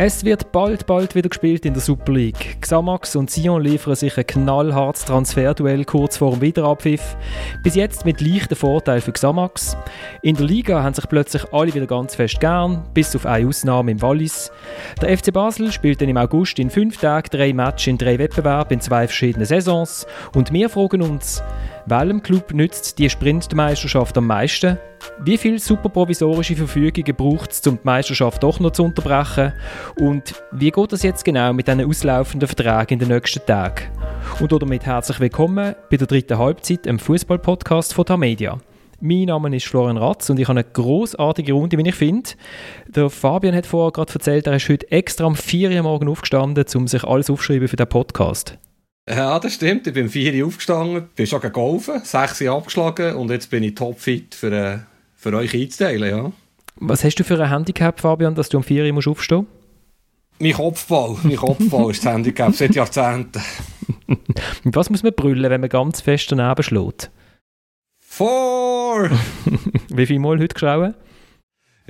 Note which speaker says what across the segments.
Speaker 1: Es wird bald, bald wieder gespielt in der Super League. Xamax und Sion liefern sich ein knallhartes Transferduell kurz vor dem Wiederabpfiff. Bis jetzt mit leichten Vorteil für Xamax. In der Liga haben sich plötzlich alle wieder ganz fest gern, bis auf eine Ausnahme im Wallis. Der FC Basel spielt dann im August in fünf Tagen drei Matches in drei Wettbewerben in zwei verschiedenen Saisons. Und wir fragen uns, welchem Club nützt die Sprintmeisterschaft am meisten? Wie viele superprovisorische Verfügungen braucht es, um die Meisterschaft doch noch zu unterbrechen? Und wie geht das jetzt genau mit diesen auslaufenden Verträgen in den nächsten Tagen? Und damit herzlich willkommen bei der dritten Halbzeit im Fußball-Podcast von Tamedia. Mein Name ist Florian Ratz und ich habe eine großartige Runde, wie ich finde. Der Fabian hat vorher gerade erzählt, er ist heute extra um 4 Uhr morgen aufgestanden, um sich alles aufzuschreiben für den Podcast.
Speaker 2: Ja, das stimmt. Ich bin um 4 Uhr aufgestanden, bin schon gegolfen, 6 Uhr abgeschlagen und jetzt bin ich topfit für, äh, für euch einzuteilen, ja.
Speaker 1: Was hast du für ein Handicap, Fabian, dass du um 4 Uhr musst aufstehen
Speaker 2: Mein Kopfball, mein Kopfball ist das Handicap seit Jahrzehnten.
Speaker 1: Mit was muss man brüllen, wenn man ganz fest daneben schlägt?
Speaker 2: Vor!
Speaker 1: Wie viel Mal heute geschaut?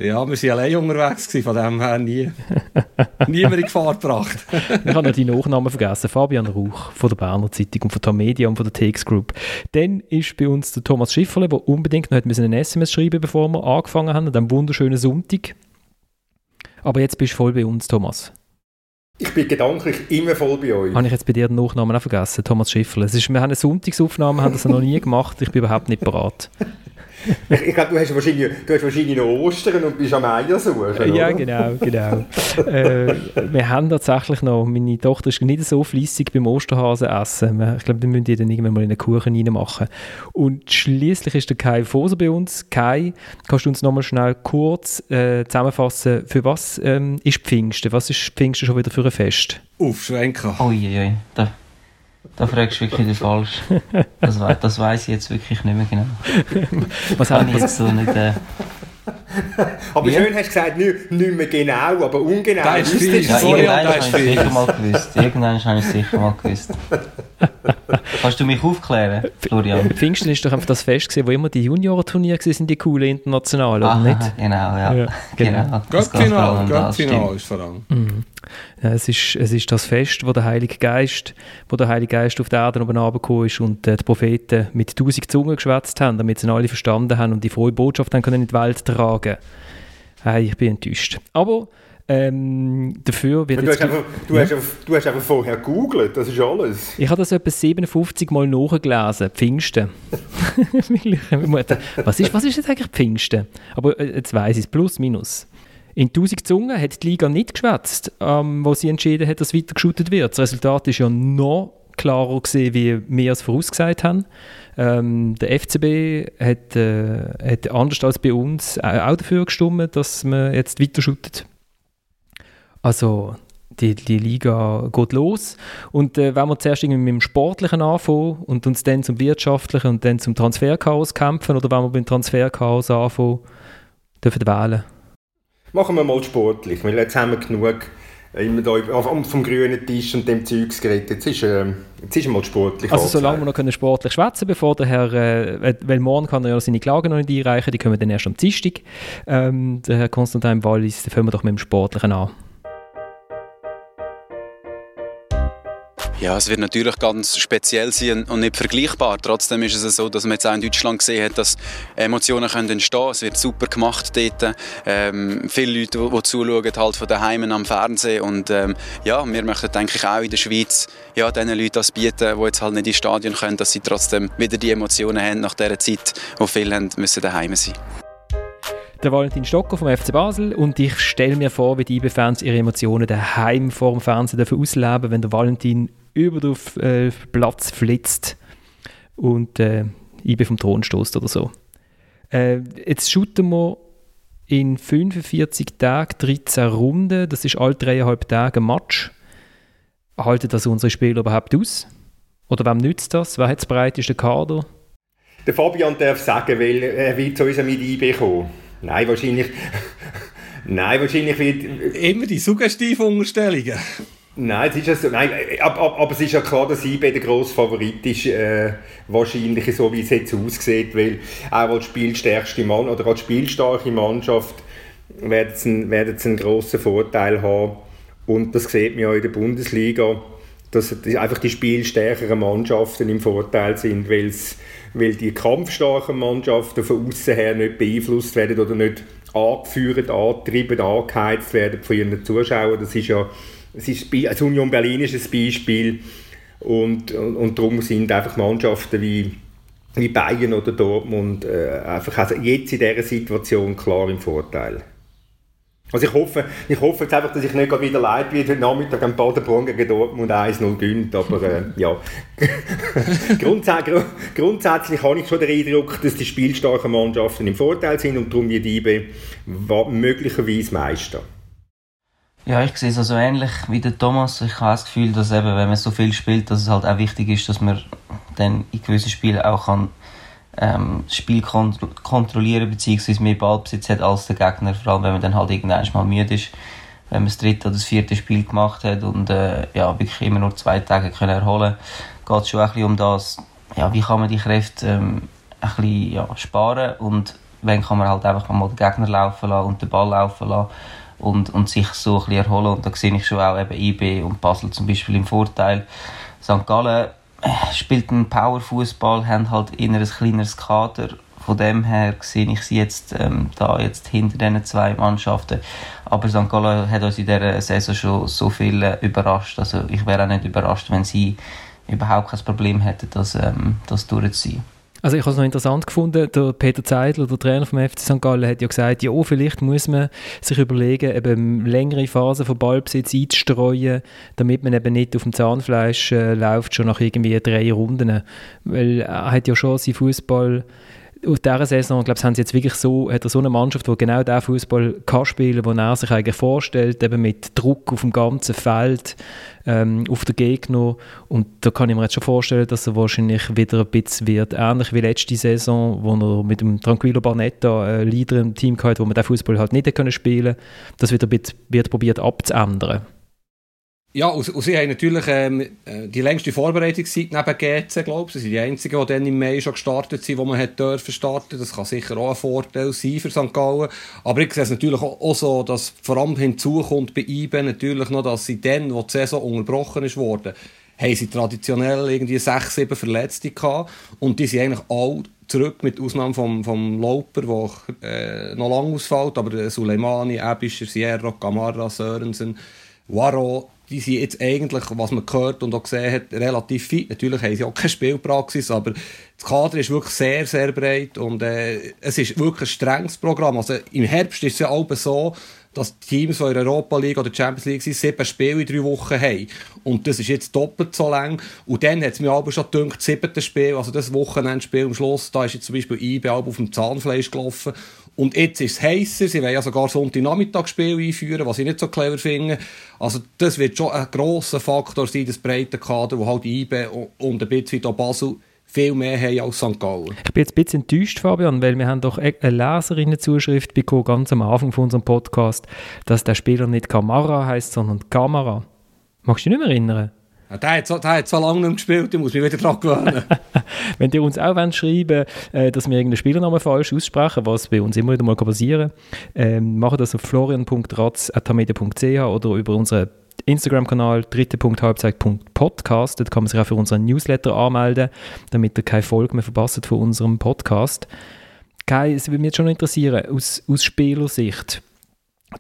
Speaker 2: Ja, wir waren allein unterwegs, gewesen, von dem her nie, niemand in Gefahr gebracht.
Speaker 1: ich habe noch die Nachnamen vergessen. Fabian Rauch von der Berner Zeitung und von der Media und von der TX Group. Dann ist bei uns der Thomas Schifferle, der unbedingt noch ein SMS schreiben bevor wir angefangen haben, an diesem wunderschönen Sonntag. Aber jetzt bist du voll bei uns, Thomas.
Speaker 3: Ich bin gedanklich immer voll bei euch.
Speaker 1: Habe ich jetzt bei dir den Nachnamen auch vergessen, Thomas Schifferle. Es ist, wir haben eine Sonntagsaufnahme, haben das noch nie gemacht. Ich bin überhaupt nicht bereit.
Speaker 3: Ich, ich glaube, du hast wahrscheinlich, du hast wahrscheinlich noch Ostern und bist am Eier suchen,
Speaker 1: Ja, genau, genau. äh, wir haben tatsächlich noch, meine Tochter ist nicht so fleissig beim Osterhasen essen. Ich glaube, wir müssen die dann irgendwann mal in einen Kuchen reinmachen. Und schließlich ist der Kai Foser bei uns. Kai, kannst du uns nochmal schnell kurz äh, zusammenfassen, für was ähm, ist Pfingsten? Was ist Pfingsten schon wieder für ein Fest?
Speaker 2: Aufschwenken.
Speaker 4: Uiuiui, da, da fragst du wirklich nicht falsch. Das, we das weiss ich jetzt wirklich nicht mehr genau.
Speaker 1: Was haben
Speaker 4: ich jetzt so nicht... Äh,
Speaker 3: aber
Speaker 4: Wie?
Speaker 3: schön hast du gesagt, nicht, nicht mehr genau, aber ungenau.
Speaker 2: Da ist viel.
Speaker 4: ja, irgendwann habe ich es sicher mal gewusst. Irgendwann habe ich es sicher mal gewusst. Kannst du mich aufklären, Florian?
Speaker 1: Pfingsten ist doch einfach das Fest gewesen, wo immer die Juniorenturniere waren, die coolen internationalen, oder
Speaker 4: Aha,
Speaker 1: nicht?
Speaker 4: genau, ja.
Speaker 1: Ja, genau.
Speaker 4: genau.
Speaker 2: Göttfinal,
Speaker 4: das,
Speaker 2: Göttfinal ist vor allem.
Speaker 1: Mhm. Ja, es, ist, es ist das Fest, wo der Heilige Geist, wo der Heilige Geist auf die Erde oben runtergekommen ist und äh, die Propheten mit tausend Zungen geschwätzt haben, damit sie alle verstanden haben und die frohe Botschaft dann können in die Welt tragen. Hey, ich bin enttäuscht. Aber ähm, dafür wird
Speaker 3: Du
Speaker 1: jetzt...
Speaker 3: hast, einfach, du, hast einfach, du hast einfach vorher gegoogelt, das ist alles.
Speaker 1: Ich habe das etwa 57 Mal nachgelesen, Pfingsten. Was, ist, was ist jetzt eigentlich Pfingsten? Aber äh, jetzt weiss ich es, plus minus. In 1000 Zungen hat die Liga nicht geschwätzt, ähm, wo sie entschieden hat, dass weitergeschootet wird. Das Resultat ist ja noch klarer gesehen, wie wir es vorausgesagt haben. Ähm, der FCB hat, äh, hat anders als bei uns äh, auch dafür gestimmt, dass man jetzt weiter shootet. Also die, die Liga geht los und äh, wenn wir zuerst irgendwie mit dem Sportlichen anfangen und uns dann zum Wirtschaftlichen und dann zum Transferchaos kämpfen oder wenn wir beim Transferchaos anfangen, dürfen wir wählen.
Speaker 3: Machen wir mal sportlich, weil jetzt haben wir genug äh, immer da vom grünen Tisch und dem Zeugs geredet. Jetzt ist, äh, jetzt ist mal sportlich.
Speaker 1: Also solange wir noch können sportlich schwätzen bevor der Herr, äh, weil morgen kann er ja seine Klagen noch nicht einreichen, die können wir dann erst am Dienstag. Ähm, der Herr Konstantin Wallis, dann fangen wir doch mit dem Sportlichen an.
Speaker 5: Ja, es wird natürlich ganz speziell sein und nicht vergleichbar. Trotzdem ist es so, dass man jetzt auch in Deutschland gesehen hat, dass Emotionen können entstehen können. Es wird super gemacht dort. Ähm, viele Leute, die, zuschauen, halt von daheim am Fernsehen. Und ähm, ja, wir möchten, denke ich, auch in der Schweiz ja, diesen Leuten das bieten, die jetzt halt nicht ins Stadion können, dass sie trotzdem wieder die Emotionen haben nach dieser Zeit, wo viele haben, müssen daheim sein
Speaker 1: der Valentin Stocker vom FC Basel und ich stelle mir vor, wie die IB-Fans ihre Emotionen daheim vor dem Fernsehen dafür ausleben, wenn der Valentin über den äh, Platz flitzt und äh, IB vom Thron stoßt oder so. Äh, jetzt shooten wir in 45 Tagen 13 Runden, das ist alle dreieinhalb Tage ein Match. Halten das unsere Spieler überhaupt aus? Oder wem nützt das? Wer hat das breiteste Kader?
Speaker 3: Der Fabian darf sagen, weil er will zu uns mit einbekommen. Nein, wahrscheinlich. Nein, wahrscheinlich wird.
Speaker 2: Immer die suggestiven Unterstellungen.
Speaker 3: Nein, es ist ja so, nein aber, aber, aber es ist ja klar, dass IB der grosse Favorit ist, äh, wahrscheinlich so, wie es jetzt aussieht, weil auch als spielstärkste Mann oder als spielstarke Mannschaft werden sie, werden sie einen grossen Vorteil haben Und das sieht man ja in der Bundesliga, dass einfach die spielstärkeren Mannschaften im Vorteil sind, weil die kampfstarken Mannschaften von außen her nicht beeinflusst werden oder nicht angeführt, angetrieben, angeheizt werden von ihren Zuschauern. Das ist ja, das ist, also Union Berlin ist ein Beispiel und, und, und darum sind einfach Mannschaften wie, wie Bayern oder Dortmund äh, einfach also jetzt in dieser Situation klar im Vorteil. Also ich hoffe, ich hoffe jetzt einfach, dass ich nicht wieder leid werde heute Nachmittag am Paderborn gegen Dortmund 1-0 gönnt, aber äh, ja. Grundsätzlich, grundsätzlich habe ich schon den Eindruck, dass die spielstarken Mannschaften im Vorteil sind und darum wird IBE möglicherweise Meister.
Speaker 4: Ja, ich sehe es also ähnlich wie der Thomas. Ich habe das Gefühl, dass eben, wenn man so viel spielt, dass es halt auch wichtig ist, dass man dann in gewissen Spielen auch kann ähm, das Spiel kont kontrollieren bzw. mehr Ballbesitz hat als der Gegner, vor allem wenn man dann halt irgendwann mal müde ist, wenn man das dritte oder das vierte Spiel gemacht hat und äh, ja, wirklich immer nur zwei Tage können erholen geht es schon ein bisschen um das, ja, wie kann man die Kräfte ähm, ein bisschen ja, sparen und wenn kann man halt einfach mal den Gegner laufen lassen und den Ball laufen lassen und, und sich so ein bisschen erholen und da sehe ich schon auch eben IB und Basel zum Beispiel im Vorteil. St. Gallen spielt einen Powerfußball, haben halt eher ein kleineres Kader. Von dem her sehe ich sie jetzt ähm, da jetzt hinter diesen zwei Mannschaften. Aber St. Gallen hat uns in dieser Saison schon so viel äh, überrascht. Also ich wäre auch nicht überrascht, wenn sie überhaupt kein Problem hätten, das, ähm, das durchzuziehen.
Speaker 1: Also ich habe es noch interessant gefunden, der Peter Zeidler, der Trainer vom FC St. Gallen, hat ja gesagt, ja, vielleicht muss man sich überlegen, eben längere Phasen von Ballbesitz einzustreuen, damit man eben nicht auf dem Zahnfleisch äh, läuft, schon nach irgendwie drei Runden. Weil er hat ja schon sein Fußball aus dieser Saison, glaube haben sie jetzt wirklich so, hat er so eine Mannschaft, die genau den Fußball kann spielen, den er sich eigentlich vorstellt, eben mit Druck auf dem ganzen Feld, ähm, auf den Gegner. Und da kann ich mir jetzt schon vorstellen, dass er wahrscheinlich wieder ein bisschen wird, ähnlich wie letzte Saison, wo er mit dem Tranquillo Barnetta einen Leader im Team hatte, wo man den Fußball halt nicht spielen konnte, das wieder wird probiert abzuändern.
Speaker 2: Ja, und, und, sie haben natürlich ähm, äh, die längste Vorbereitungszeit neben GC, glaube ich. Sie sind die einzigen, die dann im Mai schon gestartet sind, wo man hat dürfen starten. Das kann sicher auch ein Vorteil sein für St. Gallen. Aber ich sehe es natürlich auch, so, dass vor allem hinzukommt bei IBE natürlich noch, dass sie dann, wo die Saison unterbrochen ist worden, haben sie traditionell irgendwie sechs, sieben Verletzte gehabt. Und die sind eigentlich alle zurück, mit Ausnahme vom, vom Lauper, der äh, noch lange ausfällt. Aber Suleimani, Ebischer, Sierra, Gamarra, Sörensen, Waro, die sind jetzt eigentlich, was man gehört und auch gesehen hat, relativ fit. Natürlich haben sie auch keine Spielpraxis, aber das Kader ist wirklich sehr, sehr breit und äh, es ist wirklich ein strenges Programm. Also im Herbst ist es ja auch so, dass Teams, die in der Europa League oder Champions League sind, sieben Spiele in drei Wochen haben. Und das ist jetzt doppelt so lang. Und dann hat es mir aber schon gedacht, das siebte Spiel, also das Wochenendspiel am Schluss, da ist jetzt zum Beispiel IB auf dem Zahnfleisch gelaufen. Und jetzt ist es heißer, sie wollen ja sogar Sonntagnachmittagsspiel einführen, was ich nicht so clever finde. Also das wird schon ein grosser Faktor sein, das breite Kader, wo halt IBE und ein bisschen auch Basel viel mehr haben als St. Gallen.
Speaker 1: Ich bin jetzt ein bisschen enttäuscht, Fabian, weil wir haben doch e- eine Leserinnenzuschrift bekommen, ganz am Anfang von unserem Podcast, dass der Spieler nicht Kamara heißt, sondern Kamera. Magst du dich nicht mehr erinnern?
Speaker 2: Ja, der, hat so, der hat so lange nicht gespielt, ich muss mich wieder daran gewöhnen.
Speaker 1: Wenn ihr uns auch wollt, schreiben äh, dass wir irgendeinen Spielernamen falsch aussprechen, was bei uns immer wieder mal passieren kann, ähm, macht das auf florian.ratz.media.ch oder über unseren Instagram-Kanal dritte.halbzeit.podcast. Dort kann man sich auch für unseren Newsletter anmelden, damit ihr keine Folge mehr verpasst von unserem Podcast. Kai, es würde mich jetzt schon interessieren, aus, aus Spielersicht,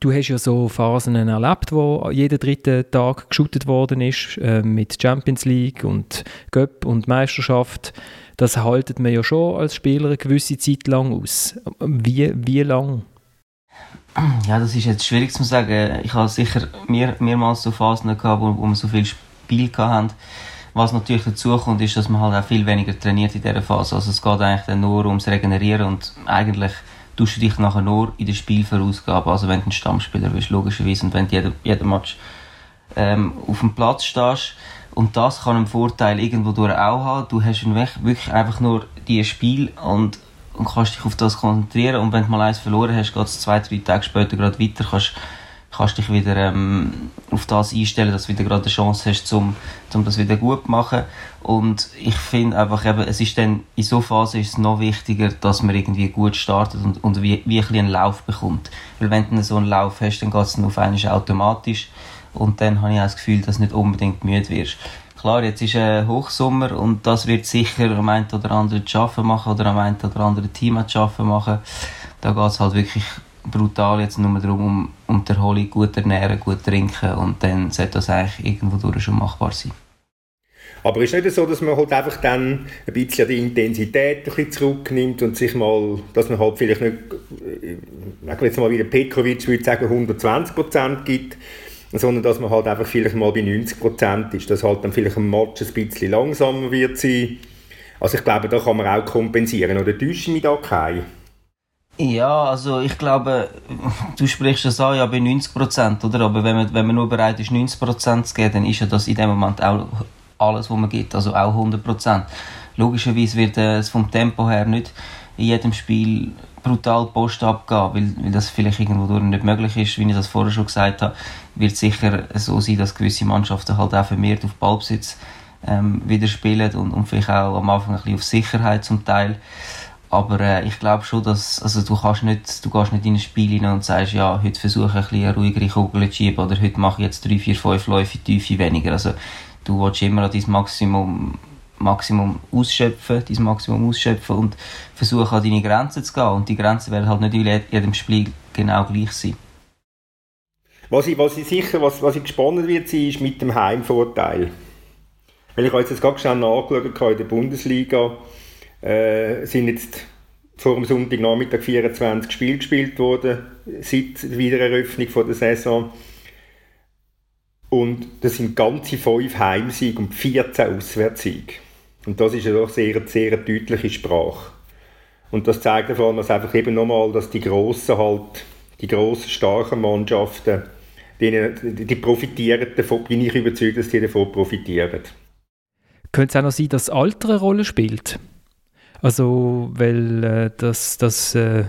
Speaker 1: Du hast ja so Phasen erlebt, wo jeden dritten Tag geshootet worden ist, äh, mit Champions League und Cup und Meisterschaft. Das haltet man ja schon als Spieler eine gewisse Zeit lang aus. Wie, wie lang?
Speaker 4: Ja, das ist jetzt schwierig zu sagen. Ich habe sicher mehr, mehrmals so Phasen gehabt, wo, wo wir so viel Spiel hatten. Was natürlich dazu kommt, ist, dass man halt auch viel weniger trainiert in dieser Phase. Also es geht eigentlich nur ums Regenerieren und eigentlich tust du dich nachher nur in der Spielvorausgabe, also wenn du ein Stammspieler bist, logischerweise, und wenn du jeden, jeden Match ähm, auf dem Platz stehst. Und das kann einen Vorteil irgendwo durch auch haben. Du hast wirklich einfach nur dieses Spiel und, und kannst dich auf das konzentrieren. Und wenn du mal eins verloren hast, geht es zwei, drei Tage später gerade weiter. Kannst, kannst dich wieder ähm, auf das einstellen, dass du wieder gerade eine Chance hast, um, um das wieder gut zu machen. Und ich finde einfach eben, es ist dann, in so Phase ist es noch wichtiger, dass man irgendwie gut startet und, und wie, wie ein einen Lauf bekommt. Weil wenn du so einen Lauf hast, dann geht es auf einmal automatisch. Und dann habe ich auch das Gefühl, dass du nicht unbedingt müde wirst. Klar, jetzt ist ein Hochsommer und das wird sicher am einen oder anderen arbeiten machen oder am einen oder anderen Team zu arbeiten machen. Da geht es halt wirklich brutal jetzt nur darum, um, um die Erholung gut ernähren, gut trinken und dann sollte das eigentlich irgendwo durch schon machbar sein.
Speaker 3: Aber ist nicht so, dass man halt einfach dann ein bisschen die Intensität ein bisschen zurücknimmt und sich mal, dass man halt vielleicht nicht, sagen wir jetzt mal wie der Petrovic würde sagen, 120 Prozent gibt, sondern dass man halt einfach vielleicht mal bei 90 Prozent ist, dass halt dann vielleicht ein Match ein bisschen langsamer wird sein. Also ich glaube, da kann man auch kompensieren. Oder täusche ich mich da kein?
Speaker 4: Ja, also ich glaube, du sprichst das an, ja bei 90 Prozent, oder? Aber wenn man, wenn man nur bereit ist, 90 Prozent zu geben, dann ist ja das in dem Moment auch alles, was man gibt, also auch 100 Prozent. Logischerweise wird es vom Tempo her nicht in jedem Spiel brutal Post abgehen, weil, weil das vielleicht irgendwo nicht möglich ist, wie ich das vorher schon gesagt habe, wird sicher so sein, dass gewisse Mannschaften halt auch vermehrt auf Ballbesitz ähm, wieder spielen und, und vielleicht auch am Anfang ein bisschen auf Sicherheit zum Teil. Aber äh, ich glaube schon, dass also du kannst nicht, du gehst nicht in ein Spiel rein und sagst, ja, heute versuche ich eine ruhigere Kugel zu schieben oder heute mache ich jetzt drei, vier, fünf Läufe Tiefe weniger. Also du willst immer dein Maximum, Maximum ausschöpfen, dein Maximum ausschöpfen und versuchen an deine Grenzen zu gehen. Und die Grenzen werden halt nicht in jedem Spiel genau gleich sein.
Speaker 3: Was ich, was ich sicher, was, was ich gespannt wird ist mit dem Heimvorteil. Weil ich habe jetzt gerade schnell nachgeschaut in der Bundesliga, äh, sind jetzt vor dem Sonntagnachmittag 24 Spiele gespielt worden, seit der Wiedereröffnung der Saison. Und das sind ganze fünf Heimsiege und 14 Auswärtssiege. Und das ist ja doch sehr, sehr deutliche Sprache. Und das zeigt vor allem dass einfach eben nochmal, dass die grossen halt, die grossen, starken Mannschaften, die, die profitieren davon, bin ich überzeugt, dass die davon profitieren.
Speaker 1: Könnte es auch noch sein, dass das Alter eine Rolle spielt? Also, weil äh, das, das äh,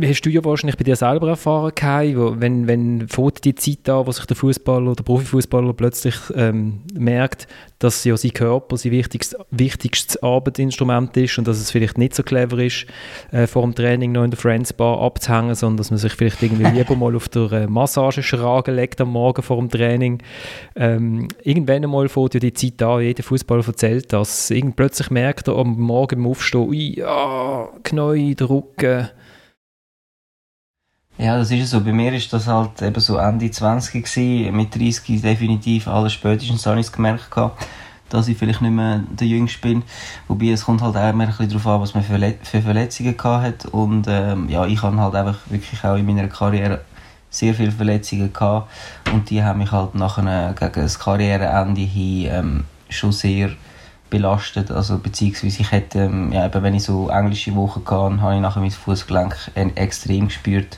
Speaker 1: hast du ja wahrscheinlich bei dir selber erfahren, Kai, wo, wenn, wenn fährt die Zeit an, wo sich der Fußballer oder Profifußballer plötzlich ähm, merkt, dass ja sein Körper sein wichtigstes, wichtigstes Arbeitsinstrument ist und dass es vielleicht nicht so clever ist, äh, vor dem Training noch in der Friends Bar abzuhängen, sondern dass man sich vielleicht irgendwie lieber mal auf der äh, Massageschrage legt am Morgen vor dem Training. Ähm, irgendwann einmal ja die Zeit an, jeder Fußballer erzählt das. Irgend plötzlich merkt er am Morgen im Aufstehen, ui, ja, Knie, der Rücken,
Speaker 4: ja, das ist so. Bei mir ist das halt eben so Ende 20 gewesen. Mit 30 definitiv alles spätestens habe ich gemerkt gehabt, dass ich vielleicht nicht mehr der Jüngste bin. Wobei es kommt halt auch mehr ein bisschen darauf an, was man für, für Verletzungen gehabt hat. Und ähm, ja, ich habe halt einfach wirklich auch in meiner Karriere sehr viele Verletzungen gehabt. Und die haben mich halt nachher gegen das Karriereende hin ähm, schon sehr belastet. Also beziehungsweise ich hätte, ähm, ja, eben wenn ich so englische Wochen hatte, habe ich nachher mein Fußgelenk extrem gespürt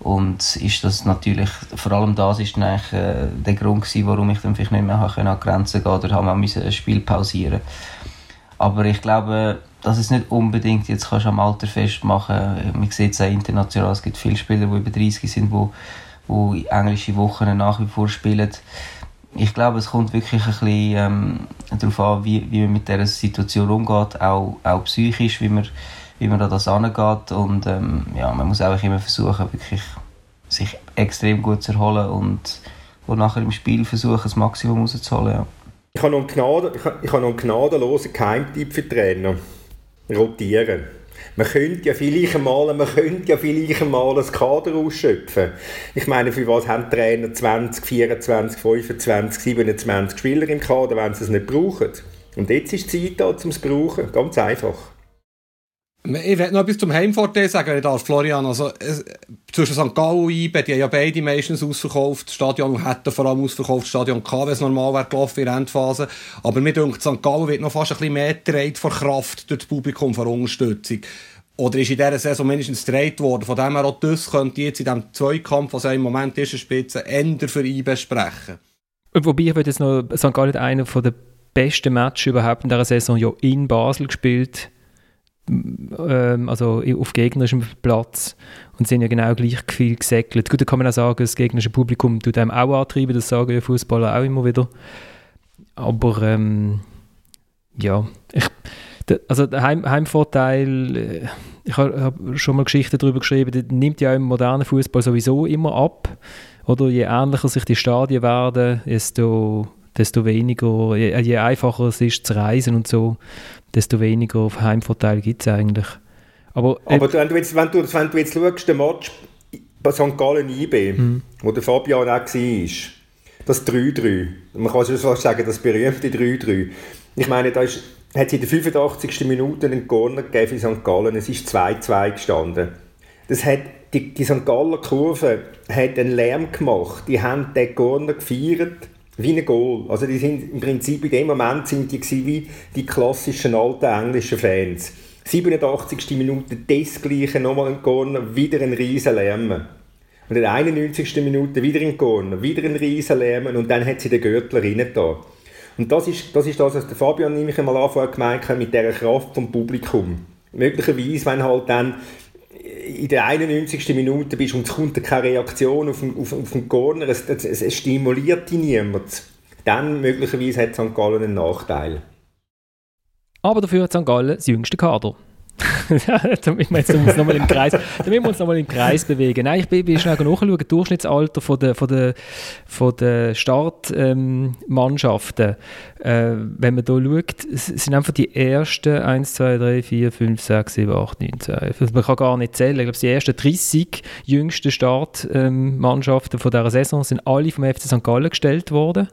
Speaker 4: und ist das natürlich, vor allem das ist eigentlich äh, der Grund gewesen, warum ich dann vielleicht nicht mehr können, an Grenzen gehen oder haben ein Spiel pausieren Aber ich glaube, dass es nicht unbedingt jetzt kannst am Alter festmachen. Man sieht es auch international, es gibt viele Spieler, die über 30 sind, die, die englische Wochen nach wie vor spielen. Ich glaube, es kommt wirklich ein bisschen ähm, darauf an, wie, wie man mit dieser Situation umgeht, auch, auch psychisch, wie man wie man da das angeht. Und ähm, ja, man muss einfach immer versuchen, wirklich sich extrem gut zu erholen und, und nachher im Spiel versuchen, das Maximum rauszuholen. Ja.
Speaker 3: Ich habe noch einen, Gnade, einen gnadenlosen Geheimtipp für Trainer. Rotieren. Man könnte ja vielleicht einmal, man könnte ja vielleicht einmal das Kader ausschöpfen. Ich meine, für was haben Trainer 20, 24, 25, 27 Spieler im Kader, wenn sie es nicht brauchen? Und jetzt ist die Zeit da, um es zu brauchen. Ganz einfach.
Speaker 2: Ich werde noch etwas zum Heimvorteil sagen, wenn ich darf, Florian. Also, es, zwischen St. Gallen und IBE, die haben ja beide meistens ausverkauft. Das Stadion hätte vor allem ausverkauft, das Stadion K, wenn es normal wäre gelaufen in der Endphase. Aber mir denkt, St. Gallen wird noch fast ein bisschen mehr gedreht vor Kraft durch das Publikum, vor Unterstützung. Oder ist in dieser Saison mindestens gedreht worden. Von dem her auch das könnte jetzt in diesem Zweikampf, was ja im Moment ist, Spitze, Ende für IBE sprechen.
Speaker 1: Wobei, ich würde jetzt noch St. Gallen einer der besten Matches überhaupt in dieser Saison ja in Basel gespielt ähm, also auf gegnerischem Platz und sind ja genau gleich viel gesäckelt. Gut, da kann man auch sagen, das gegnerische Publikum tut einem auch antreiben, das sagen ja Fußballer auch immer wieder. Aber ähm, ja, ich, also der Heim, Heimvorteil, äh, ich habe hab schon mal Geschichten darüber geschrieben, der nimmt ja im modernen Fußball sowieso immer ab. Oder je ähnlicher sich die Stadien werden, desto, desto weniger, je, je einfacher es ist zu reisen und so, desto weniger Heimvorteil gibt es eigentlich.
Speaker 3: Aber, äh, Aber wenn, du jetzt, wenn, du, wenn du jetzt schaust, den Match bei St. Gallen IB, mhm. wo der Fabian auch war, das 3-3, man kann schon fast sagen, das berühmte 3-3. Ich meine, da ist, hat es in der 85. Minute einen Corner gegeben für St. Gallen, es ist 2-2 gestanden. Das hat, die, die St. Galler Kurve hat einen Lärm gemacht, die haben den Corner gefeiert wie ein Goal. Also die sind im Prinzip in dem Moment sind die wie die klassischen alten englischen Fans. 87. Minute das gleiche, nochmal ein Corner, wieder ein riesen Lärm. Und in der 91. Minute wieder ein Corner, wieder ein riesen Lärm und dann hat sie den Gürtler rein da. Und das ist, das ist das, was der Fabian nämlich einmal anfangen gemeint hat, mit dieser Kraft vom Publikum. Möglicherweise, wenn halt dann in der 91. Minute bist und es kommt keine Reaktion auf den, auf, auf den Corner, es, es, es stimuliert dich niemand, dann möglicherweise hat St. Gallen einen Nachteil.
Speaker 1: Aber dafür hat St. Gallen das jüngste Kader. damit wir uns im Kreis, im Kreis bewegen. Nein, ich bin, bin schnell nachschauen, Durchschnittsalter von der, von der, von der Startmannschaften. Ähm, äh, wenn man hier schaut, sind einfach die ersten 1, 2, 3, 4, 5, 6, 7, 8, 9, 10. Man kann gar nicht zählen. Ich glaube, die ersten 30 jüngsten Startmannschaften ähm, von dieser Saison sind alle vom FC St. Gallen gestellt worden.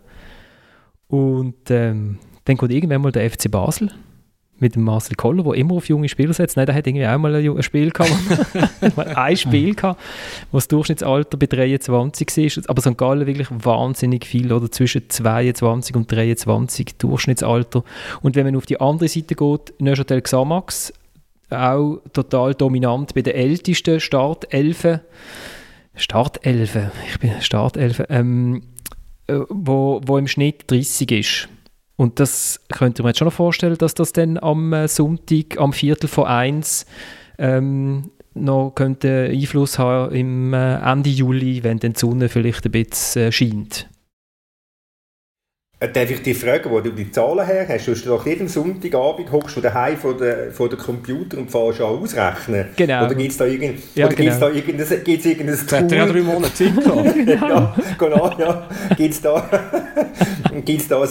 Speaker 1: Und ähm, dann kommt irgendwann mal der FC Basel mit dem Marcel Koller, der immer auf junge Spieler setzt. Nein, der hat irgendwie auch mal ein Spiel gehabt, ein Spiel gehabt, wo das Durchschnittsalter bei 23 ist. Aber St. Gallen wirklich wahnsinnig viel, oder zwischen 22 und 23 Durchschnittsalter. Und wenn man auf die andere Seite geht, Neuchâtel Xamax, auch total dominant bei den ältesten Startelfen. Startelfen, ich bin Startelfen, ähm, äh, wo, wo im Schnitt 30 ist. Und das könnte man jetzt schon noch vorstellen, dass das dann am äh, Sonntag, am Viertel vor eins, ähm, noch könnte Einfluss haben im äh, Ende Juli, wenn dann die Sonne vielleicht ein bisschen äh, scheint.
Speaker 3: Darf ich dich fragen, wo du die Zahlen her hast? Du doch jeden Sonntagabend hockst du daheim vor der, vor der Computer und fährst an ausrechnen.
Speaker 1: Genau.
Speaker 3: Oder gibt es da, irgend, ja, oder genau. da irgendein, gibt's irgendein
Speaker 2: Tool? hat ja drei Monate Zeit gehabt.
Speaker 3: ja, genau, ja. Gibt es da,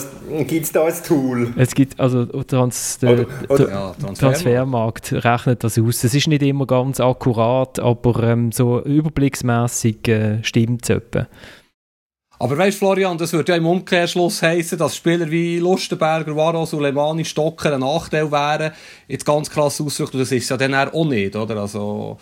Speaker 3: gibt's da, ein, Tool?
Speaker 1: Es gibt, also Trans, der, oder, oder, ja, Transfermarkt. Transfermarkt rechnet das aus. Es ist nicht immer ganz akkurat, aber ähm, so überblicksmässig äh, stimmt es etwa.
Speaker 2: Aber weißt Florian, das würde ja im Umkehrschluss heißen, dass Spieler wie Lustenberger, Waro, Suleimani, Stocker ein Nachteil wären, jetzt ganz krass ausdrückt, und das ist ja dann auch nicht, oder? Also,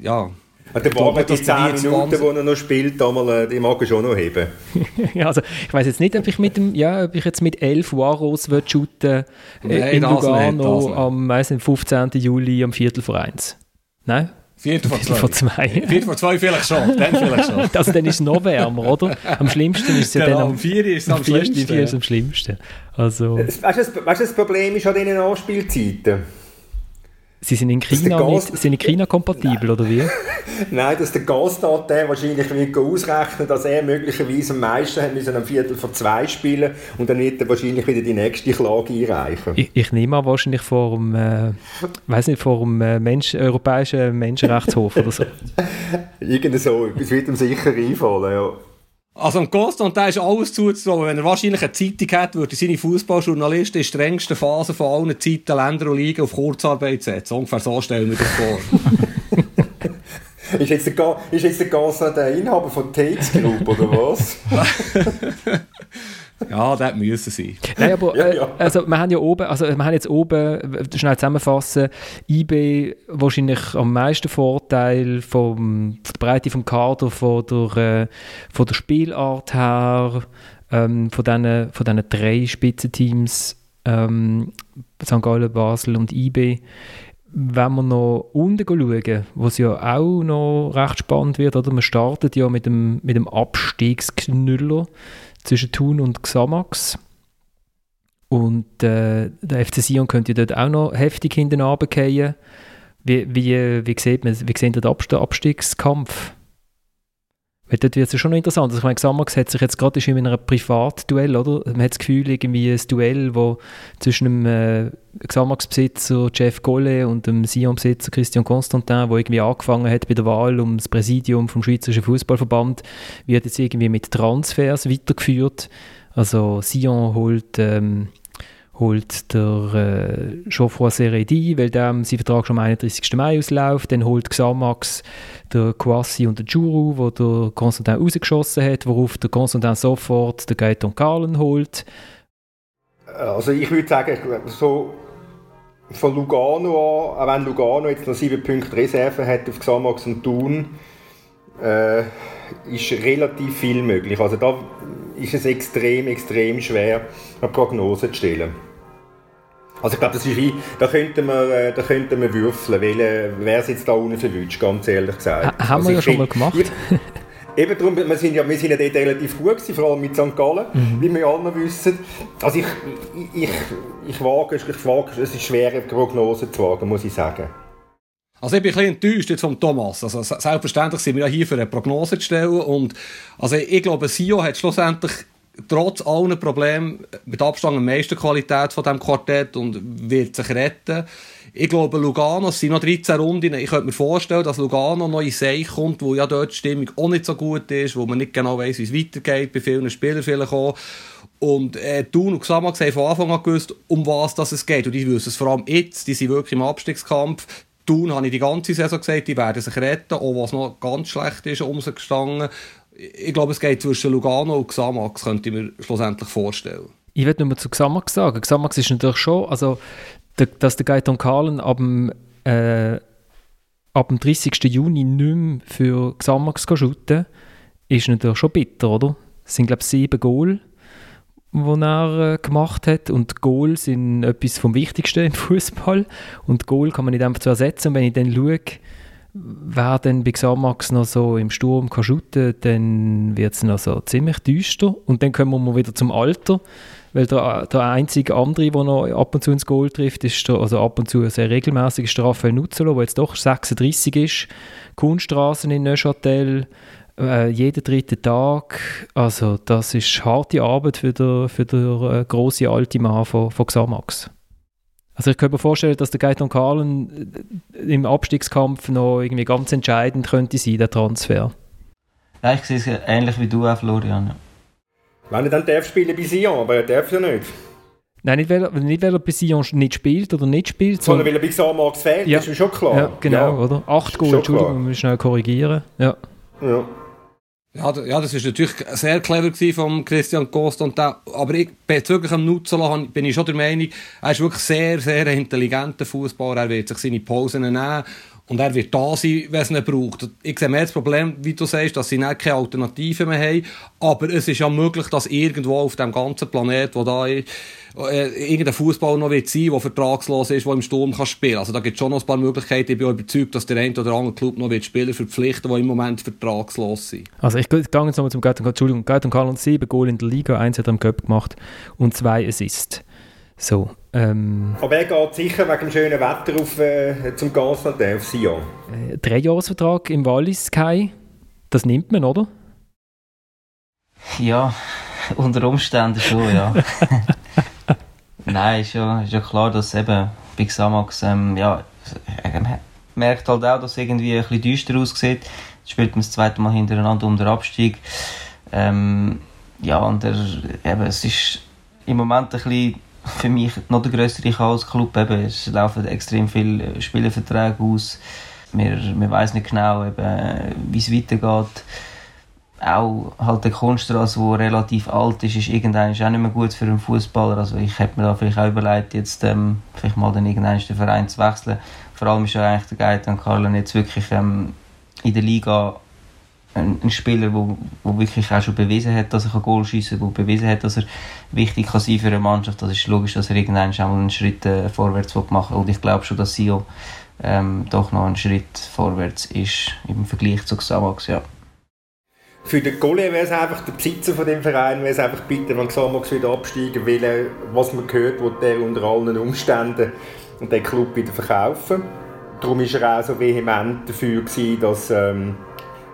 Speaker 2: ja.
Speaker 3: Ja, der Wagen, die 10 Minuten, die er noch spielt, äh, die mag er schon noch heben.
Speaker 1: ja, also, ich weiß jetzt nicht, ob ich mit dem, ja, ob ich jetzt mit 11 Waros shooten äh, in Lugano am weiss nicht, 15. Juli am Viertel vor 1. Nein?
Speaker 2: Viertel vor zwei. Vor
Speaker 1: zwei.
Speaker 2: Viertel vor zwei vielleicht schon, dann vielleicht schon.
Speaker 1: also dann ist es noch wärmer, oder? Am schlimmsten ist es ja
Speaker 2: genau,
Speaker 1: dann...
Speaker 2: Am vier ist es am, schlimmsten.
Speaker 1: Vier ist am schlimmsten. Also...
Speaker 3: Weißt du, das Problem ist an diesen Anspielzeiten?
Speaker 1: Sie sind in China, nicht, sind in China kompatibel, oder wie?
Speaker 3: Nein, dass der Gastat der wahrscheinlich wird ausrechnen, dass er möglicherweise am meisten hat müssen am Viertel vor zwei spielen und dann wird er wahrscheinlich wieder die nächste Klage einreichen.
Speaker 1: Ich, ich nehme an, wahrscheinlich vor dem, äh, weiß nicht, vor dem äh, Mensch, Europäischen Menschenrechtshof oder so.
Speaker 3: Irgend so, etwas wird ihm sicher einfallen, ja.
Speaker 2: Also am Constant, der ist alles zuzutrauen. Wenn er wahrscheinlich eine Zeitung hat, würde seine Fußballjournalisten in strengsten Phase von allen Zeiten, Länder und Ligen auf Kurzarbeit setzen. Ungefähr so stellen wir das vor.
Speaker 3: ist, jetzt der, ist jetzt der Constant der Inhaber von Takes Group, oder was?
Speaker 2: Ja, das müssen sein.
Speaker 1: Nein, aber äh, also wir haben ja oben, also wir haben jetzt oben, schnell zusammenfassen, IB wahrscheinlich am meisten Vorteil vom, von der Breite vom Kader, von der, äh, von der Spielart her, ähm, von diesen von diesen drei Spitzenteams, ähm, St. Gallen, Basel und IB. Wenn wir noch unten schauen, was ja auch noch recht spannend wird, oder? man startet ja mit dem, mit dem Abstiegsknüller zwischen Thun und Xamax. Und äh, der FC Sion könnte dort auch noch heftig hinten runterfallen. Wie, wie, wie, sieht man, wie sehen der Abstiegskampf? Weil dort wird es schon noch interessant. Also ich meine, Xamax hat sich jetzt gerade in einem Privatduell, oder? Man hat das Gefühl, irgendwie ein Duell, wo zwischen dem äh, Xamax-Besitzer Jeff Golle und dem Sion-Besitzer Christian Constantin, wo irgendwie angefangen hat bei der Wahl um das Präsidium vom Schweizerischen Fußballverband, wird jetzt irgendwie mit Transfers weitergeführt. Also Sion holt ähm, holt der äh, Geoffroy Seredi, weil der sein Vertrag schon am 31. Mai ausläuft. Dann holt Xamax der Kwasi und der Juru, wo der Konstantin rausgeschossen hat, worauf der Konstantin sofort den Gaetan Carlen holt.
Speaker 3: Also ich würde sagen, so von Lugano an, auch wenn Lugano jetzt noch sieben Punkte Reserve hat auf Xamax und Thun, äh, ist relativ viel möglich. Also da ist es extrem, extrem schwer, eine Prognose zu stellen. Also ich glaube, das ist wie, da könnten wir, äh, da könnten wir würfeln, weil, wer es jetzt da unten verwünscht, ganz ehrlich gesagt.
Speaker 1: Ha, haben also wir ja schon mal gemacht.
Speaker 3: Eben darum, wir sind ja, wir sind ja dort relativ gut gewesen, vor allem mit St. Gallen, mhm. wie wir alle wissen. Also ich, ich, ich, ich wage, ich wage, es ist schwer, eine Prognose zu wagen, muss ich sagen.
Speaker 2: Also ich bin ein bisschen enttäuscht jetzt vom Thomas. Also selbstverständlich sind wir ja hier für eine Prognose zu stellen und also ich glaube, Sio hat schlussendlich trotz allen Problemen mit Abstand am meisten Qualität von diesem Quartett und wird sich retten. Ich glaube, Lugano, es sind noch 13 Runden. Ich könnte mir vorstellen, dass Lugano noch in Seich kommt, wo ja dort die Stimmung auch nicht so gut ist, wo man nicht genau weiß, wie es weitergeht, bei vielen Spielern vielleicht auch. Und äh, Thun und Xamax haben von Anfang an gewusst, um was das es geht. Und die wissen es vor allem jetzt, die sind wirklich im Abstiegskampf. Thun habe ich die ganze Saison gesagt, die werden sich retten, auch was noch ganz schlecht ist, um sie gestanden ich glaube, es geht zwischen Lugano und Xamax, könnte ich mir schlussendlich vorstellen.
Speaker 1: Ich würde nur zu Xamax sagen. Xamax ist natürlich schon, also, dass der Gaetan Kahlen ab dem, äh, ab dem 30. Juni nicht mehr für Xamax shooten ist natürlich schon bitter, oder? Es sind, glaube ich, sieben Goal, die er äh, gemacht hat. Und Goal sind etwas vom Wichtigsten im Fußball. Und Goal kann man nicht einfach zu ersetzen. Und wenn ich dann schaue, wer dann bei Xamax noch so im Sturm kann shooten, dann wird es noch so ziemlich düster. Und dann kommen wir mal wieder zum Alter, weil der, der einzige andere, der noch ab und zu ins Goal trifft, ist der, also ab und zu sehr regelmäßig, ist der Raphael Nuzzolo, der jetzt doch 36 ist. Kunststraßen in Neuchâtel, äh, jeden dritten Tag. Also das ist harte Arbeit für den für der, äh, grosse alte Mann von, von Xamax. Also ich könnte mir vorstellen, dass der Gaetan Kahlen äh, im Abstiegskampf noch irgendwie ganz entscheidend könnte sein, der Transfer.
Speaker 4: Ja, ich sehe es ähnlich wie du auch, Florian.
Speaker 3: Wenn er dann darf spielen bei Sion, aber er darf ja nicht.
Speaker 1: Nein, nicht weil, er, nicht weil er bei Sion nicht spielt oder nicht spielt.
Speaker 3: Sondern weil er bei Xamax fehlt, ja. ist schon klar.
Speaker 1: Ja, genau, ja. oder? Acht Goal, Entschuldigung, wir müssen schnell korrigieren. Ja.
Speaker 3: ja.
Speaker 2: Ja, ja, das ist natürlich sehr clever von Christian Costa. Und der, aber ich, bezüglich am Nutzela bin ich schon der Meinung, er ist wirklich sehr, sehr intelligenter Fußballer. Er wird sich seine Pausen nehmen und er wird da sein, wenn es braucht. Ich sehe mehr das Problem, wie du sagst, dass sie keine Alternative mehr haben. Aber es ist ja möglich, dass irgendwo auf dem ganzen Planet, wo da ist, äh, irgendein Fußball noch wird sein, der vertragslos ist, der im Sturm kann spielen. Also da gibt es schon noch ein paar Möglichkeiten. Ich bin überzeugt, dass der eine oder andere Club noch wird Spieler verpflichten, die im Moment vertragslos sind.
Speaker 1: Also ich gehe jetzt nochmal zum Gaetan, Entschuldigung, Gaetan Karl und sieben Goal in der Liga, eins hat er im Cup gemacht und zwei Assists. So, ähm,
Speaker 3: Aber er geht sicher wegen dem schönen Wetter auf, äh, zum Gasland auf Sion.
Speaker 1: Äh, Dreijahresvertrag im Wallis Kai, das nimmt man, oder?
Speaker 4: Ja, unter Umständen schon, ja. Nein, ist ja, ist ja klar, dass eben bei Xamax, ähm, ja, man merkt halt auch, dass es irgendwie ein bisschen düster aussieht. Jetzt spielt man das zweite Mal hintereinander um den Abstieg. Ähm, ja, und der, eben, es ist im Moment ein bisschen für mich noch der größere Chaos-Club. Eben, es laufen extrem viele Spielerverträge aus. Man, man weiß nicht genau, wie es weitergeht. Auch halt der Kunststraße, der relativ alt ist, ist irgendwann auch nicht mehr gut für einen Fußballer. Also ich hätte mir da vielleicht auch überlegt, jetzt ähm, vielleicht mal den irgendwann den Verein zu wechseln. Vor allem ist ja eigentlich der Gaetan Carlen jetzt wirklich ähm, in der Liga ein, ein Spieler, der wirklich auch schon bewiesen hat, dass er Goal schießen kann, der bewiesen hat, dass er wichtig kann sein für eine Mannschaft. Das ist logisch, dass er irgendwann schon einen Schritt äh, vorwärts machen will. Und ich glaube schon, dass Sio ähm, doch noch einen Schritt vorwärts ist im Vergleich zu Xamax, ja.
Speaker 3: Für den Golé wäre es einfach der Besitzer von dem Verein, wäre es einfach bitte, wenn Xamax wieder absteigen will, was man gehört, wo der unter allen Umständen den Club wieder verkaufen. Darum war er auch so vehement dafür gewesen, dass ähm,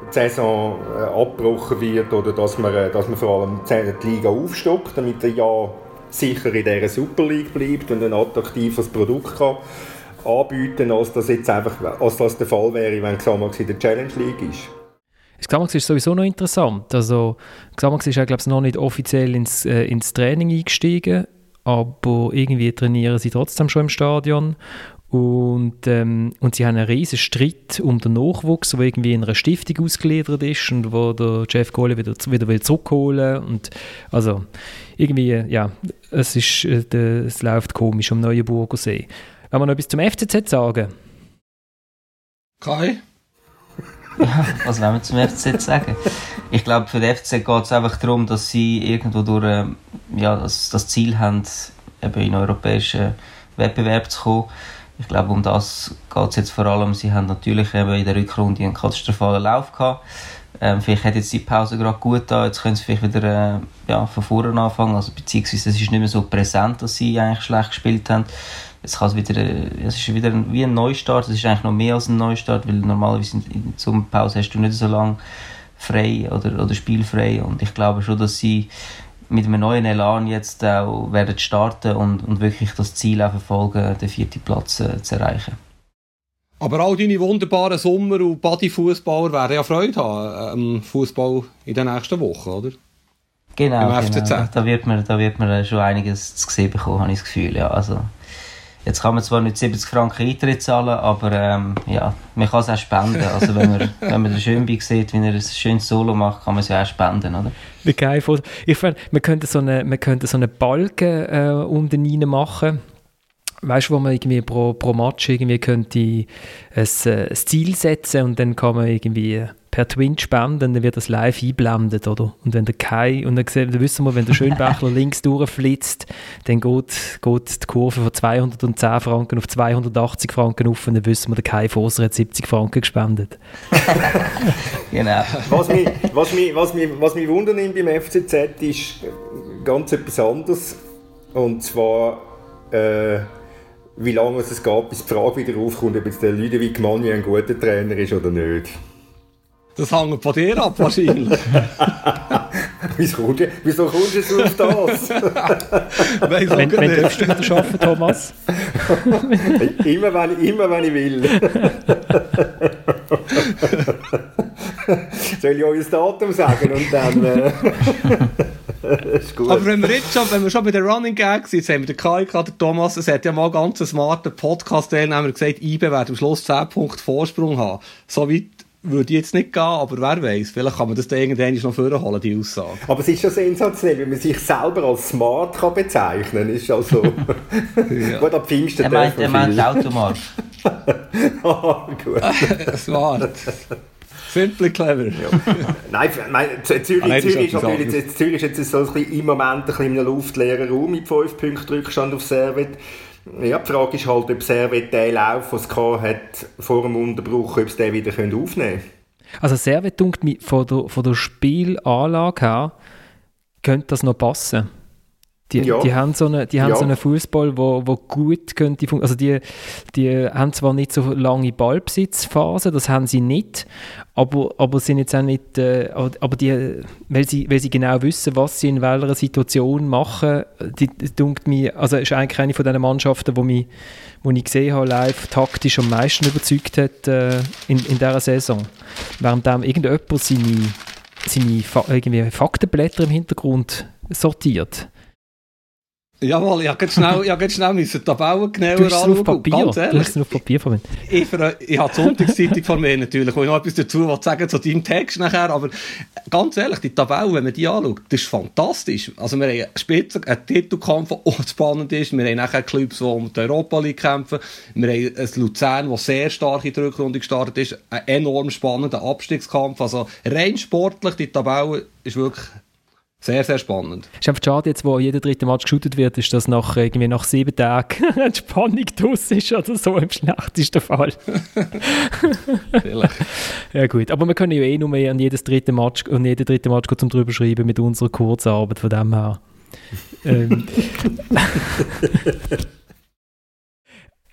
Speaker 3: die Saison äh, abgebrochen wird oder dass man, äh, dass man vor allem die Liga aufstockt, damit er ja sicher in dieser Super League bleibt und ein attraktives Produkt kann anbieten, als das jetzt einfach, als das der Fall wäre, wenn Xamax in der Challenge League ist.
Speaker 1: Xamax ist sowieso noch interessant. Also, Xamax ist ja, glaube ich, noch nicht offiziell ins, äh, ins Training eingestiegen, aber irgendwie trainieren sie trotzdem schon im Stadion. Und, ähm, und sie haben einen riesen Streit um den Nachwuchs, der irgendwie in einer Stiftung ausgeliefert ist und wo der Jeff Kohler wieder, wieder will zurückholen und also irgendwie, ja, es, ist, äh, es läuft komisch am Neuenburger See. Wenn wir noch etwas zum FCZ sagen?
Speaker 2: Kai?
Speaker 4: ja, was wollen wir zum FCZ sagen? Ich glaube, für den FCZ geht es einfach darum, dass sie irgendwo durch äh, ja, das, das Ziel haben, eben in den europäischen Wettbewerb zu kommen. Ich glaube, um das geht es jetzt vor allem. Sie haben natürlich eben in der Rückrunde einen katastrophalen Lauf gehabt. Ähm, vielleicht hat jetzt die Pause gerade gut da, jetzt können sie vielleicht wieder äh, ja, von vorne anfangen, also beziehungsweise es ist nicht mehr so präsent, dass sie eigentlich schlecht gespielt haben. Jetzt kann es wieder, es ist wieder ein, wie ein Neustart, es ist eigentlich noch mehr als ein Neustart, weil normalerweise in, in der Sommerpause hast du nicht so lange frei oder, oder spielfrei und ich glaube schon, dass sie mit einem neuen Elan jetzt auch werden starten und, und wirklich das Ziel auch verfolgen, den vierten Platz äh, zu erreichen.
Speaker 2: Aber all deine wunderbaren Sommer- und Bodyfußballer werden ja Freude haben am Fußball in den nächsten Wochen, oder?
Speaker 4: Genau, genau. Da, wird man, da wird man schon einiges zu sehen bekommen, habe ich das Gefühl. Ja, also, Jetzt kann man zwar nicht 70 Franken Eintritt zahlen, aber ähm, ja, man kann es auch spenden. Also wenn man, wenn man den Schönbein sieht, wie er ein schönes Solo macht, kann man es ja auch spenden, oder?
Speaker 1: Wie geil. Ich finde, man könnte so eine, man könnte so eine Balken äh, um den rein machen. Weißt du, wo man irgendwie pro, pro Match irgendwie könnte ein, äh, ein Ziel setzen und dann kann man irgendwie per Twin spenden, dann wird das live eingeblendet, oder? Und wenn der Kai, und dann, sehen, dann wissen wir, wenn der Schönbächler links durchflitzt, dann geht, geht die Kurve von 210 Franken auf 280 Franken auf und dann wissen wir, der Kai Foser hat 70 Franken gespendet.
Speaker 3: genau. Was mich, was, mich, was, mich, was mich wundernimmt beim FCZ ist ganz etwas anderes. Und zwar, äh, wie lange es geht, bis die Frage wieder aufkommt, ob jetzt der Ludovic Magni ein guter Trainer ist oder nicht.
Speaker 2: Das hängt von dir ab, wahrscheinlich.
Speaker 3: wieso, kommst du, du auf das?
Speaker 1: Weiss wenn wenn darfst du wieder arbeiten, Thomas?
Speaker 3: immer, wenn, immer wenn ich will. Soll ich euch das Datum sagen und dann... Äh,
Speaker 2: Aber wenn wir jetzt schon, wenn wir schon bei der Running Gag sind, jetzt haben wir den Kai der Thomas, es hat ja mal ganz einen smarten Podcast-Teilnehmer gesagt, IBE wird am Schluss 10 Punkte Vorsprung haben. So weit würde jetzt nicht gehen, aber wer weiß, vielleicht kann man das dann irgendwann noch vorholen, die Aussage.
Speaker 3: Aber es ist schon sensationell, wenn man sich selber als smart kann bezeichnen kann, ist also... ja. gut, ab Pfingsten
Speaker 4: Er meint, er meint Automat.
Speaker 3: oh, gut.
Speaker 2: smart. Simply clever. Ja.
Speaker 3: Nein, mein, Zürich, ah, nein, Zürich, ist natürlich, Zürich ist jetzt so ein bisschen, im Moment ein bisschen in einem luftleeren Raum mit 5 Punkten Rückstand auf Servet. Ja, die Frage ist halt, ob Servet den Lauf, den es hat, vor dem Unterbruch, ob es den wieder aufnehmen können.
Speaker 1: Also Servet von der, von der Spielanlage her, könnte das noch passen. Die, ja. die haben so einen, ja. so einen Fußball, wo, wo gut könnte also die, die haben zwar nicht so lange Ballbesitzphase, das haben sie nicht, aber, aber sind jetzt auch nicht, äh, aber die, weil sie, weil sie genau wissen, was sie in welcher Situation machen, die, die mir, also ist eigentlich eine von den Mannschaften, wo mich, wo ich gesehen habe, live taktisch am meisten überzeugt hat äh, in, in dieser Saison. Während dem irgendjemand seine, seine irgendwie Faktenblätter im Hintergrund sortiert.
Speaker 2: Jawohl, ich habe schnell, ich habe schnell müssen die Tabellen genauer
Speaker 1: anschauen. Auf Papier. Du hast auf Papier von mir.
Speaker 2: Ich, ich habe die Sonntagszeitung von mir natürlich, wo ich noch etwas dazu sagen zu deinem Text nachher, aber ganz ehrlich, die Tabelle, wenn man die anschaut, das ist fantastisch. Also wir haben einen Titelkampf, der spannend ist, wir haben nachher Clubs, die um die Europa League kämpfen, wir haben ein Luzern, das sehr stark in der Rückrunde gestartet ist, ein enorm spannender Abstiegskampf, also rein sportlich, die Tabelle ist wirklich sehr, sehr spannend.
Speaker 1: Es ist einfach schade, jetzt, wo jeder dritte Match geshootet wird, ist, dass nach, irgendwie nach sieben Tagen die Spannung draus ist oder so im schlechtesten Fall. Ja gut, aber wir können ja eh nur mehr an jedes dritte Match, an jeden dritten Match zum drüber schreiben mit unserer Kurzarbeit, von dem her. ähm,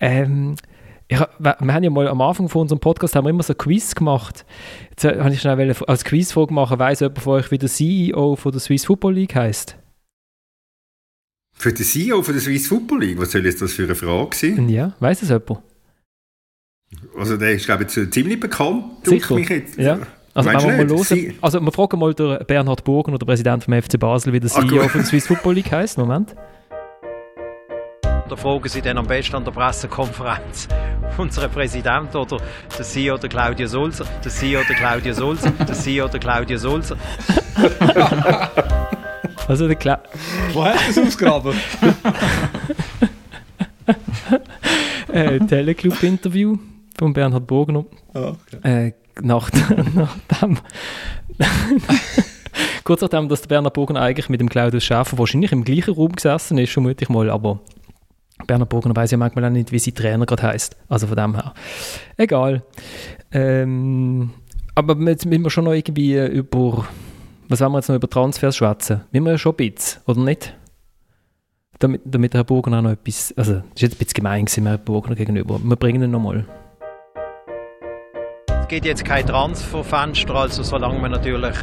Speaker 1: ähm, ich, wir haben ja mal am Anfang von unserem Podcast haben wir immer so Quiz gemacht. Jetzt äh, habe ich schnell als Quizfrage machen, weiss jemand von euch, wie der CEO von der Swiss Football League heißt?
Speaker 3: Für den CEO von der Swiss Football League? Was soll jetzt das für eine Frage sein?
Speaker 1: Ja, weiss das jemand?
Speaker 3: Also der ist, glaube ich, ziemlich bekannt.
Speaker 1: Sicher? Mich jetzt. Ja. Also, wenn wir, mal hören, also wir fragen mal den Bernhard Burgen, der Präsident vom FC Basel, wie der CEO Ach, von der Swiss Football League heißt. Moment.
Speaker 6: Da fragen Sie dann am besten an der Pressekonferenz unseren Präsidenten oder der CEO der Claudia Sulzer, der CEO der Claudia Sulzer, der CEO der Claudia Sulzer.
Speaker 1: also der Kla
Speaker 2: Wo hast du das ausgraben?
Speaker 1: äh, Teleclub-Interview von Bernhard Burgner. Oh, okay. äh, nach, nach dem Kurz nachdem, dass der Bernhard Burgner eigentlich mit dem Claudius Schäfer wahrscheinlich im gleichen Raum gesessen ist, vermute ich mal, aber Bernhard Burgner weiß ja manchmal auch nicht, wie sein Trainer gerade heißt. Also von dem her. Egal. Ähm, aber jetzt müssen wir schon noch irgendwie über. Was wollen wir jetzt noch über Transfers schwätzen? Müssen wir ja schon ein bisschen, oder nicht? Damit, damit Herr Burgner auch noch etwas. Also, das ist jetzt ein bisschen gemein gewesen, Herr Burgner gegenüber. Wir bringen ihn nochmal.
Speaker 6: Es gibt jetzt kein Transferfenster, also solange man natürlich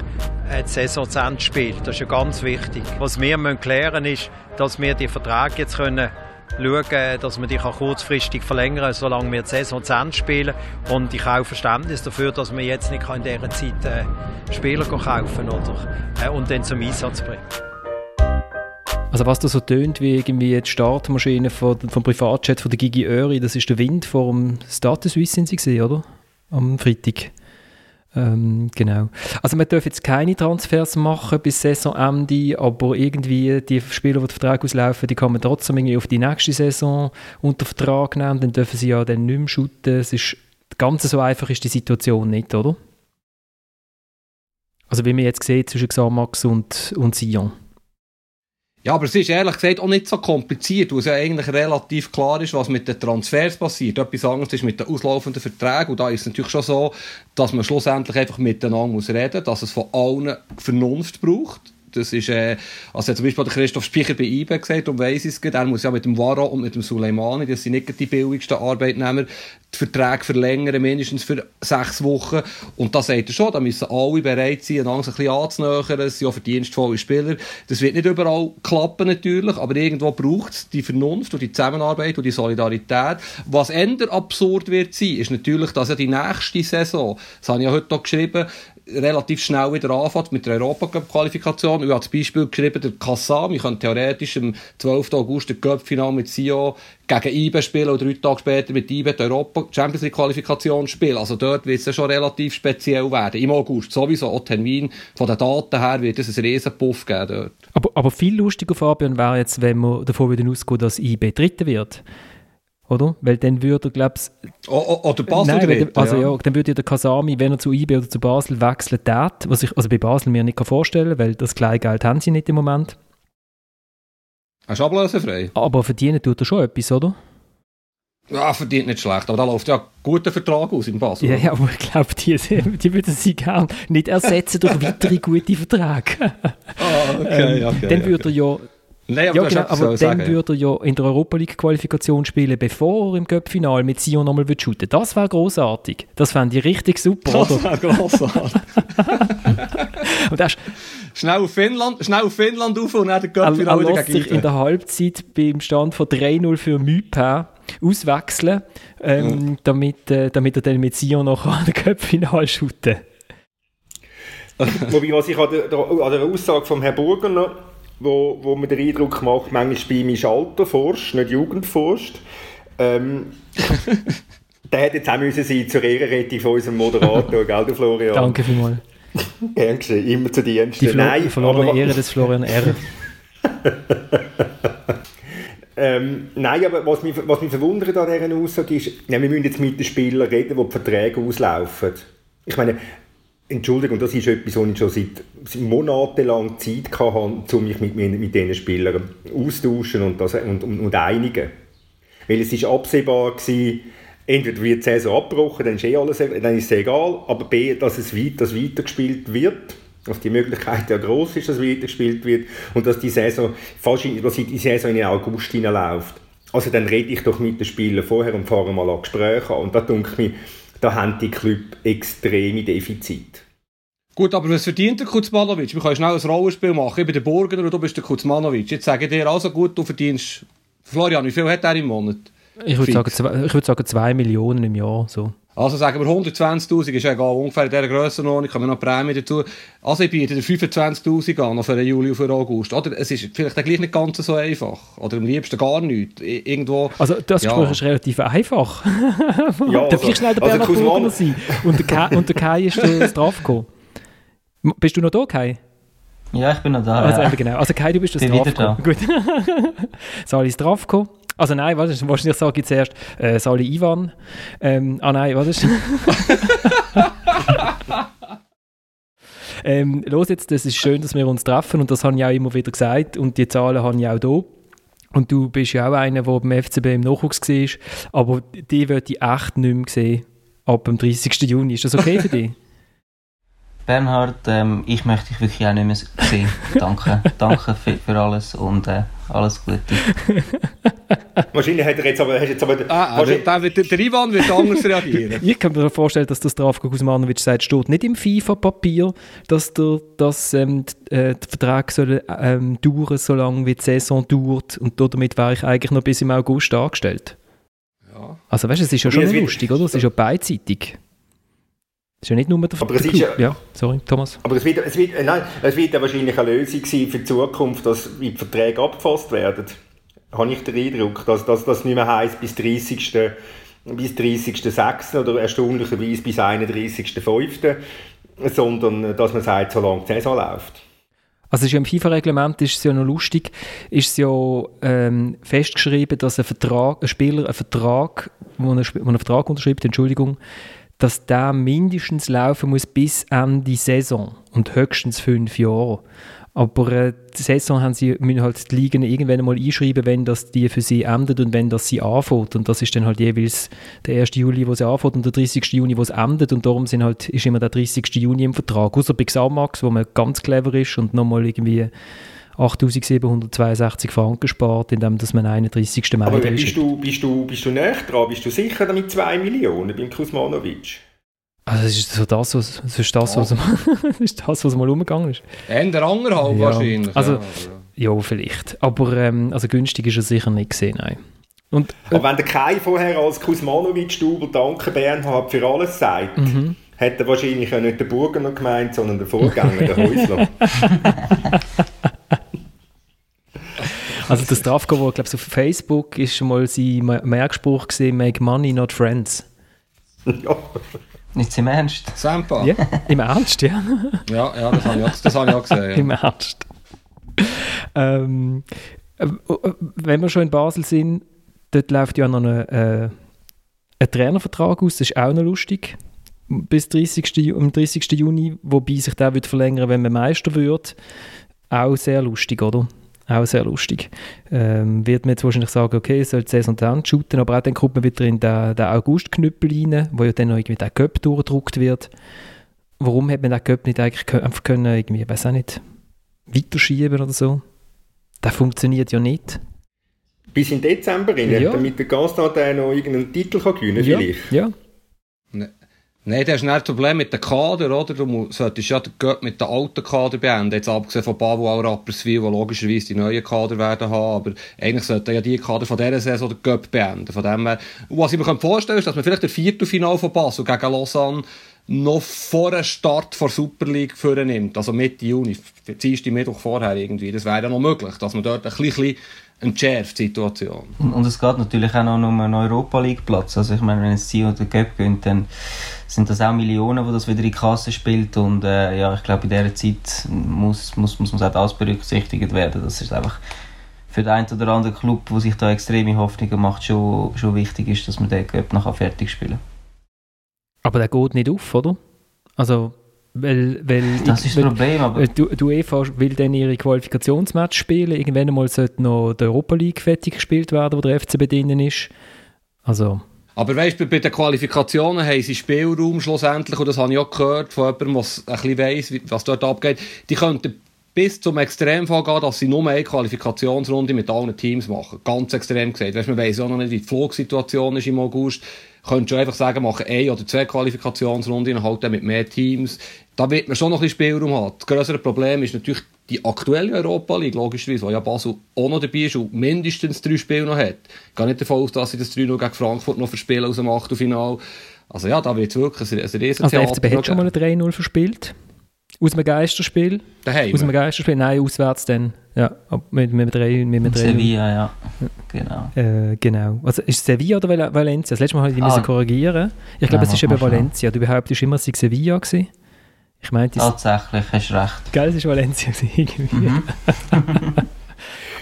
Speaker 6: die Saison zu Ende spielt. Das ist ja ganz wichtig. Was wir müssen klären ist, dass wir die Verträge jetzt können schauen, dass man die kurzfristig verlängern kann, solange wir die Saison zu Ende spielen. Und ich habe auch Verständnis dafür, dass man jetzt nicht in dieser Zeit äh, Spieler kaufen oder, äh, und dann zum Einsatz bringen.
Speaker 1: Also was da so tönt wie irgendwie die Startmaschine von, vom Privatjet von der Gigi Öri, das ist der Wind vor dem Status Suisse sind sie gesehen, oder? Am Freitag. Ähm, genau. Also man darf jetzt keine Transfers machen bis Saisonende, aber irgendwie die Spieler, die den Vertrag auslaufen, die kann man trotzdem irgendwie auf die nächste Saison unter Vertrag nehmen, dann dürfen sie ja dann nicht mehr shooten. Es ist, ganz so einfach ist die Situation nicht, oder? Also wie man jetzt sieht zwischen Xamax und, und Sion.
Speaker 2: Ja, aber es ist ehrlich gesagt auch nicht so kompliziert, weil es ja eigentlich relativ klar ist, was mit den Transfers passiert. Etwas anderes ist mit den auslaufenden Verträgen. Und da ist es natürlich schon so, dass man schlussendlich einfach miteinander reden muss, dass es von allen Vernunft braucht. Das ist, äh, also zum Beispiel der Christoph Spicher bei IBE gesagt, um weiss es geht, er muss ja mit dem Vara und mit dem Suleimani, das sind nicht die billigsten Arbeitnehmer, die Verträge verlängern, mindestens für sechs Wochen. Und da sagt er schon, da müssen alle bereit sein, einander ein bisschen anzunähern, es sind ja verdienstvolle Spieler. Das wird nicht überall klappen natürlich, aber irgendwo braucht es die Vernunft und die Zusammenarbeit und die Solidarität. Was änder absurd wird sein, ist natürlich, dass ja die nächste Saison, das habe ich ja heute auch geschrieben, relativ schnell wieder anfängt mit der Europacup-Qualifikation. Ich habe zum Beispiel geschrieben, der Kassam, ich kann theoretisch am 12. August den Cup-Final mit Sio gegen IBE spielen und drei Tage später mit IBE die Europa-Champions League-Qualifikation spielen. Also dort wird es schon relativ speziell werden. Im August sowieso, auch Termin von den Daten her wird es einen riesen Puff geben dort.
Speaker 1: Aber, aber viel lustiger, Fabian, wäre jetzt, wenn man davon ausgehen, dass IBE Dritter wird oder? Weil dann würde er, glaube ich...
Speaker 2: Oder Basel nein,
Speaker 1: dritt, Also ja. ja. dann würde der Kasami, wenn er zu IB oder zu Basel wechseln tät, was ich also bei Basel mir nicht vorstellen kann, weil das Kleingeld haben sie nicht im Moment.
Speaker 2: Hast du ablösefrei?
Speaker 1: Aber verdienen tut er schon etwas, oder?
Speaker 2: Ja, verdient nicht schlecht, aber da läuft ja ein guter Vertrag aus in Basel.
Speaker 1: Ja, ja aber ich glaube, die, die würden sie gerne nicht ersetzen durch weitere gute Verträge.
Speaker 2: Ah, okay,
Speaker 1: ähm,
Speaker 2: okay.
Speaker 1: Dann würde er ja
Speaker 2: Nein, aber,
Speaker 1: ja, genau, aber dann sagen, würde er ja in der Europa League Qualifikation spielen, bevor er im Cup-Final mit Sion nochmal shooten Das wäre großartig. Das fände ich richtig super.
Speaker 2: Das wäre großartig. und das schnell auf Finnland, schnell auf Finnland auf und dann den Cup-Final
Speaker 1: wieder gegen sich in der Halbzeit beim Stand von 3-0 für Mypa auswechseln, ähm, mhm. damit, äh, damit er dann mit Sion noch an den Cup-Final shooten
Speaker 3: Wobei, was ich an der, an der Aussage von Herrn Burger noch wo, wo man den Eindruck macht, manchmal bei ihm ist Alter forscht, nicht Jugend forscht. Ähm, der hätte jetzt auch müssen sein zur Ehrenrettung von unserem Moderator, gell, Florian?
Speaker 1: Danke vielmals.
Speaker 3: Gern geschehen, immer zu Diensten.
Speaker 1: Die Flo Nein, verlorene aber, Ehre des Florian R.
Speaker 3: ähm, nein, aber was mich, was mich verwundert an dieser Aussage ist, ja, wir müssen jetzt mit den Spielern reden, die die Verträge auslaufen. Ich meine, Entschuldigung, das ist etwas, wo ich schon seit monatelang Zeit hatte, um mich mit, mit diesen Spielern austauschen und, das, und, und, und einigen. Weil es war absehbar, gewesen, entweder wird die Saison abgebrochen, dann ist, eh alles, dann ist es egal, aber B, dass es weit, dass weitergespielt wird, dass die Möglichkeit ja groß ist, dass weitergespielt wird und dass die Saison, fast in, dass die Saison in den August hineinläuft. also dann rede ich doch mit den Spielern vorher und fahre mal ein Gespräch an. Und da denke ich da haben die Club extreme Defizite.
Speaker 2: Gut, aber was verdient der Kuzmanovic? Wir können schnell ein Rollenspiel machen. Ich bin der Burgener und du bist der Kuzmanovic. Jetzt sage ich dir also gut, du verdienst... Florian, wie viel hat er im Monat?
Speaker 1: Ich würde sagen, ich würd sagen 2 Millionen im Jahr. So.
Speaker 2: Also sagen wir 120'000, ist egal, ungefähr in dieser Grössenordnung, kann man noch Prämie dazu. Also ich biete 25'000 an, noch für den Juli und für August. Oder es ist vielleicht gleich nicht ganz so einfach. Oder am liebsten gar nichts. Irgendwo,
Speaker 1: also das ja. Gespräch ist relativ einfach. ja, also, Darf ich schnell der also Bernhard Burgener sein? Und der, Kai, und der Kai ist der Strafko. Bist du noch da, Kai?
Speaker 4: Ja, ich bin noch da.
Speaker 1: Also,
Speaker 4: ja.
Speaker 1: genau. also Kai, du bist der Strafko. Gut. Sali Strafko. Also nein, was ist, wahrscheinlich sage ich zuerst äh, Sali Ivan. Ähm, ah nein, was ist... ähm, los jetzt, das ist schön, dass wir uns treffen und das habe ich auch immer wieder gesagt und die Zahlen habe ich auch hier. Und du bist ja auch einer, der beim FCB im Nachwuchs war, aber die würde ich echt nicht mehr sehen ab dem 30. Juni. Ist das okay für dich?
Speaker 4: Bernhard, ähm, ich möchte dich wirklich auch nicht mehr sehen. Danke. Danke für, für alles und äh, alles Gute.
Speaker 3: wahrscheinlich hat er jetzt aber... Hast jetzt aber
Speaker 2: ah, ah der, der, der, Ivan wird anders reagieren.
Speaker 1: ich kann mir vorstellen, dass das Zdravko Kuzmanovic sagt, steht nicht im FIFA-Papier, dass der, dass, ähm, äh, der Vertrag soll ähm, dauern, solange wie die Saison dauert und damit wäre ich eigentlich noch bis im August angestellt. Ja. Also weißt du, es ist ja schon lustig, oder? Es ist ja beidseitig. Das ist ja nicht nur der
Speaker 3: aber es ist ja,
Speaker 1: ja, sorry, Thomas.
Speaker 3: Aber es wird, es wird, äh, nein, es wird ja wahrscheinlich eine Lösung sein für die Zukunft, dass die Verträge abgefasst werden. Habe ich den Eindruck, dass das nicht mehr heisst bis 30. bis 30.06. oder erstaunlicherweise bis 31.05., sondern dass man sagt, solange die Saison läuft.
Speaker 1: Also ist ja im FIFA-Reglement ist es ja noch lustig, ist es ja ähm, festgeschrieben, dass ein Vertrag, ein Spieler einen Vertrag, wo wo einen Vertrag unterschreibt, Entschuldigung, dass der mindestens laufen muss bis Ende Saison und höchstens fünf Jahre. Aber äh, die Saison haben sie, müssen halt die Ligen irgendwann mal einschreiben, wenn das die für sie endet und wenn das sie anfängt. Und das ist dann halt jeweils der 1. Juli, wo sie anfängt und der 30. Juni, wo es endet. Und darum sind halt, ist immer der 30. Juni im Vertrag. Außer bei Xamax, wo man ganz clever ist und nochmal irgendwie 8'762 Franken spart, indem dass man 31. Mai
Speaker 3: Aber bist du, bist, du, bist du näher dran? Bist du sicher damit 2 Millionen beim Kuzmanovic?
Speaker 1: Also das ist so das, was, das ist das, was, das ist das, was mal umgegangen ist.
Speaker 2: Eher anderthalb ja. wahrscheinlich.
Speaker 1: Also, ja, ja vielleicht. Aber ähm, also günstig ist er sicher nicht gesehen, nein. Und,
Speaker 3: äh, Aber wenn der Kai vorher als Kuzmanovic-Double Danke Bernhard für alles sagt, mhm. hat er wahrscheinlich auch nicht den Burger gemeint, sondern den Vorgänger, den Häusler.
Speaker 1: Also der Strafko, der glaube auf Facebook ist schon mal sein Merkspruch gesehen, Make Money, not Friends.
Speaker 4: Ja. Nicht im Ernst?
Speaker 2: Sampa?
Speaker 1: Ja, im Ernst, ja.
Speaker 2: ja, ja, das habe ich, auch, das habe ich auch gesehen. Ja.
Speaker 1: Im Ernst. Ähm, äh, wenn wir schon in Basel sind, dort läuft ja noch eine, äh, ein Trainervertrag aus, das ist auch noch lustig. Bis 30. am 30. Juni, wobei sich der wird verlängern, wenn man Meister wird. Auch sehr lustig, oder? Auch sehr lustig. Ähm, wird man jetzt wahrscheinlich sagen, okay, es soll die Saison dann shooten, aber auch dann kommt man wieder in den, den August-Knüppel rein, wo ja dann noch irgendwie der Cup durchgedruckt wird. Warum hat man den Cup nicht eigentlich einfach können, irgendwie, ich weiß auch nicht, weiterschieben oder so? Der funktioniert ja nicht.
Speaker 3: Bis in Dezember rein, ja. damit der Gastnat noch irgendeinen Titel kann gewinnen kann,
Speaker 1: ja.
Speaker 3: vielleicht.
Speaker 1: Ja.
Speaker 2: Ne. Nein, das ist nicht das Problem mit dem Kader, oder? Du solltest ja den Göpp mit dem alten Kader beenden. Jetzt abgesehen von Bavo Rapperswil, die logischerweise die neuen Kader werden haben. Aber eigentlich sollten ja die Kader von dieser Saison den Göpp beenden. Von dem her, was ich mir vorstellen kann, ist, dass man vielleicht das Viertelfinale von Basel gegen Lausanne noch vor dem Start der Super League nimmt. Also Mitte Juni, ziehst du Mittwoch vorher irgendwie. Das wäre ja noch möglich, dass man dort ein bisschen entschärft, die Situation.
Speaker 4: Und es geht natürlich auch noch um einen Europa League Platz. Also ich meine, wenn es Ziel oder Göpp gönnt, dann sind das auch Millionen, wo das wieder in die Kasse spielt und äh, ja, ich glaube in dieser Zeit muss, muss, muss, muss auch das berücksichtigt werden. Das ist einfach für den einen oder anderen Club, der sich da extreme Hoffnungen macht, schon, schon wichtig ist, dass man den Cup nachher fertig spielen
Speaker 1: Aber der geht nicht auf, oder? Also, weil, weil
Speaker 4: das ist das Problem. Aber
Speaker 1: du, die UEFA will dann ihre Qualifikationsmatch spielen. Irgendwann einmal sollte noch die Europa League fertig gespielt werden, wo der FCB drin ist. Also,
Speaker 2: aber weißt du, bei den Qualifikationen haben sie Spielraum schlussendlich, und das habe ich auch gehört von jemandem, der ein bisschen weiss, was dort abgeht. Die könnten bis zum Extremfall gehen, dass sie nur eine Qualifikationsrunde mit allen Teams machen. Ganz extrem gesagt. Weißt, man weiss auch noch nicht, wie die Flugsituation ist im August. Könntest du einfach sagen, machen eine oder zwei Qualifikationsrunden halt dann mit mehr Teams. Da wird man schon noch ein bisschen Spielraum haben. Das größere Problem ist natürlich die aktuelle Europa League, logischerweise, wo ja Basel auch noch dabei ist und mindestens drei Spiele noch hat. Ich gehe nicht davon aus, dass sie das 3 noch gegen Frankfurt noch verspielen aus dem Achtelfinal. Also ja, da wird es wirklich ein, ein riesen
Speaker 1: Also der FCB hat schon mal ein 3-0 verspielt. Aus einem Geisterspiel.
Speaker 2: Daheim?
Speaker 1: Aus einem Geisterspiel, nein, auswärts dann. Ja, mit, mit, drei, mit, mit drei.
Speaker 4: Sevilla, ja. Genau.
Speaker 1: Äh, genau. Also ist es Sevilla oder Val Valencia? Das letzte Mal habe ich ah. korrigieren. Ich glaube, es ist eben Valencia. Du behauptest immer, es sei Sevilla gewesen. Ich meinte,
Speaker 4: Tatsächlich, hast recht.
Speaker 1: Gell, es war Valencia irgendwie. Mhm.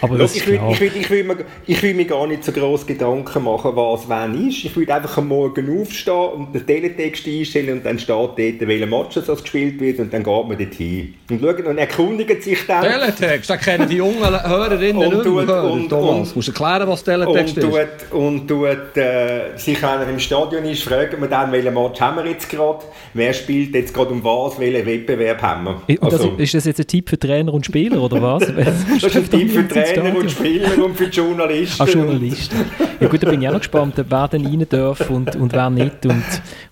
Speaker 3: Aber Look, ich, will, ich, will, ich, will mir, ich will mir gar nicht so groß Gedanken machen, was wann ist. Ich will einfach am Morgen aufstehen und den Teletext einstellen und dann steht dort, welcher Match das gespielt wird und dann geht man dorthin. Und schauen und erkundigen sich dann.
Speaker 2: Teletext, da kennen die jungen Hörerinnen und, und, und, Thomas, musst erklären, was Teletext
Speaker 3: und ist. Tut, und tut, äh, sich, wenn er im Stadion ist, fragen wir dann, welchen Match haben wir jetzt gerade, wer spielt jetzt gerade um was, welchen Wettbewerb haben wir.
Speaker 1: Also, das, ist das jetzt ein Tipp für Trainer und Spieler oder was?
Speaker 3: das ist ein Tipp für Trainer Trainer und Spieler und für Journalisten.
Speaker 1: Ach, Journalisten. Ja gut, da bin ich auch noch gespannt, wer denn rein darf und, und wer nicht und,